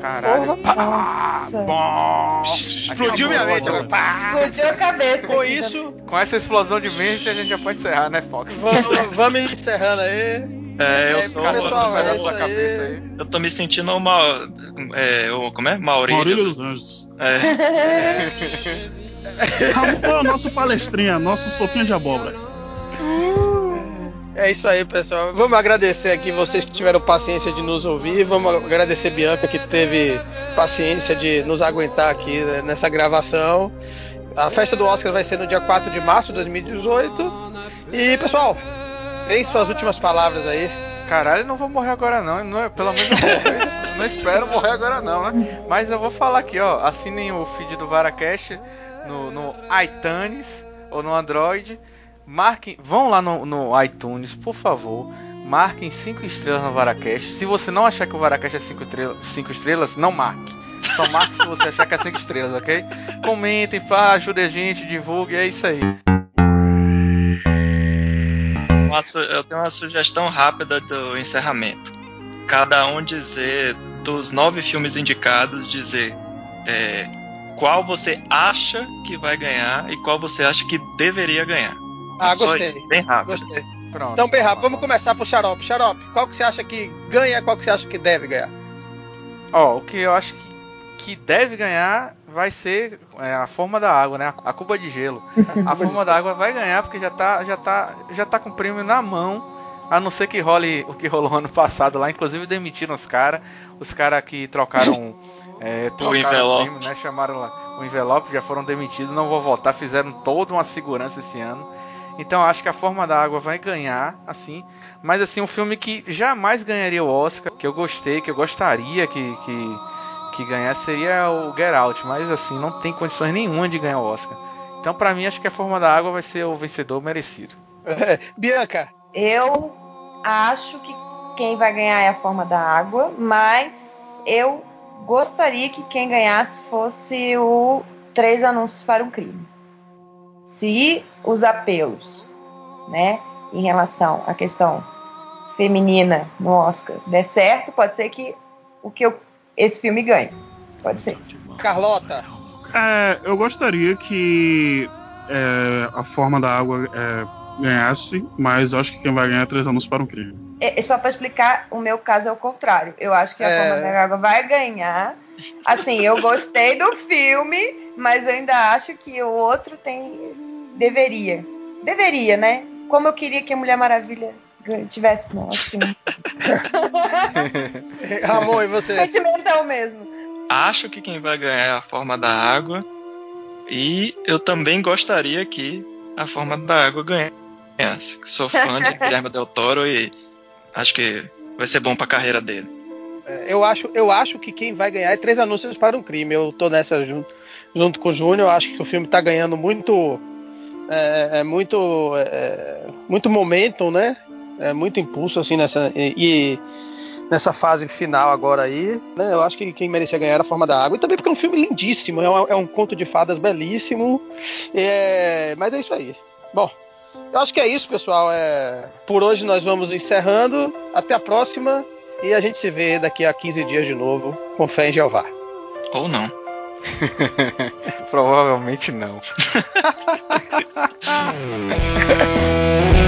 Speaker 5: Caralho.
Speaker 2: Nossa.
Speaker 5: Bom.
Speaker 1: Explodiu minha mente agora. Pá!
Speaker 2: Explodiu a cabeça.
Speaker 1: Com isso,
Speaker 5: Com essa explosão de mente a gente já pode encerrar, né, Fox?
Speaker 1: vamos, vamos encerrando aí.
Speaker 3: É, eu
Speaker 1: É,
Speaker 3: sou
Speaker 1: pessoal,
Speaker 3: eu, sou-
Speaker 1: é
Speaker 5: sua
Speaker 1: aí.
Speaker 5: cabeça aí.
Speaker 3: eu tô me sentindo uma. É, o- como é? Maurílio.
Speaker 4: Maurílio dos Anjos.
Speaker 3: É, *laughs*
Speaker 4: Ramon é o nosso palestrinha, nosso sopinha de abóbora.
Speaker 1: É isso aí, pessoal. Vamos agradecer aqui vocês que tiveram paciência de nos ouvir. Vamos agradecer Bianca que teve paciência de nos aguentar aqui né, nessa gravação. A festa do Oscar vai ser no dia 4 de março de 2018. E, pessoal, tem suas últimas palavras aí.
Speaker 5: Caralho, não vou morrer agora não. não é- pelo menos eu vou. *laughs* não espero morrer agora não, né? Mas eu vou falar aqui, ó. Assinem o feed do Varacast no, no iTunes ou no Android. Marquem, vão lá no, no iTunes, por favor. Marquem 5 estrelas no Varacast. Se você não achar que o Varacast é 5 estrelas, estrelas, não marque. Só marque se você achar que é 5 estrelas, ok? Comentem, ajudem a gente, divulgue, é isso aí.
Speaker 3: Eu tenho uma sugestão rápida do encerramento. Cada um dizer, dos nove filmes indicados, dizer é, qual você acha que vai ganhar e qual você acha que deveria ganhar.
Speaker 1: Ah, gostei.
Speaker 3: bem rápido.
Speaker 1: Gostei. Pronto. Então, bem rápido, vamos começar pro Xarope. Xarope, qual que você acha que ganha e qual que você acha que deve ganhar?
Speaker 5: Ó, o que eu acho que, que deve ganhar vai ser é, a forma da água, né? A cuba de gelo. *laughs* A forma da água vai ganhar porque já tá, já tá, já tá com o prêmio na mão. A não ser que role o que rolou ano passado lá, inclusive demitiram os caras, os caras que trocaram, é, *laughs* trocaram o envelope, prêmio, né? Chamaram lá o envelope, já foram demitidos, não vou voltar, fizeram toda uma segurança esse ano. Então acho que a forma da água vai ganhar, assim. Mas assim, um filme que jamais ganharia o Oscar, que eu gostei, que eu gostaria que, que, que ganhasse, seria o Get Out. Mas assim, não tem condições nenhuma de ganhar o Oscar. Então, para mim, acho que a forma da água vai ser o vencedor merecido.
Speaker 1: Bianca,
Speaker 2: eu acho que quem vai ganhar é a forma da água, mas eu gostaria que quem ganhasse fosse o Três Anúncios para um Crime. Se os apelos, né, em relação à questão feminina no Oscar der certo, pode ser que o que eu, esse filme ganhe. Pode ser.
Speaker 1: Carlota.
Speaker 4: É, eu gostaria que é, a forma da água é, ganhasse, mas eu acho que quem vai ganhar é três anos para um crime.
Speaker 2: É, só para explicar, o meu caso é o contrário. Eu acho que a é... Forma da Água vai ganhar. Assim, eu gostei do filme, mas eu ainda acho que o outro tem. Deveria. Deveria, né? Como eu queria que a Mulher Maravilha tivesse. Não, acho que não. *laughs*
Speaker 1: Ramon, e você?
Speaker 2: Sentimental mesmo.
Speaker 3: Acho que quem vai ganhar é a forma da água. E eu também gostaria que a forma da água ganhasse. Sou fã de *laughs* Guilherme Del Toro e acho que vai ser bom pra carreira dele.
Speaker 1: É, eu acho, eu acho que quem vai ganhar é Três Anúncios para um Crime. Eu tô nessa junto, junto com o Júnior. Eu acho que o filme tá ganhando muito. É, é muito. É, muito momentum, né? É muito impulso, assim, nessa. E, e, nessa fase final agora aí, né? Eu acho que quem merecia ganhar era a Forma da Água. E também porque é um filme lindíssimo, é um, é um conto de fadas belíssimo. É, mas é isso aí. Bom, eu acho que é isso, pessoal. É... Por hoje nós vamos encerrando. Até a próxima. E a gente se vê daqui a 15 dias de novo, com fé em Jeová.
Speaker 3: Ou não. *laughs*
Speaker 5: Provavelmente não. *laughs*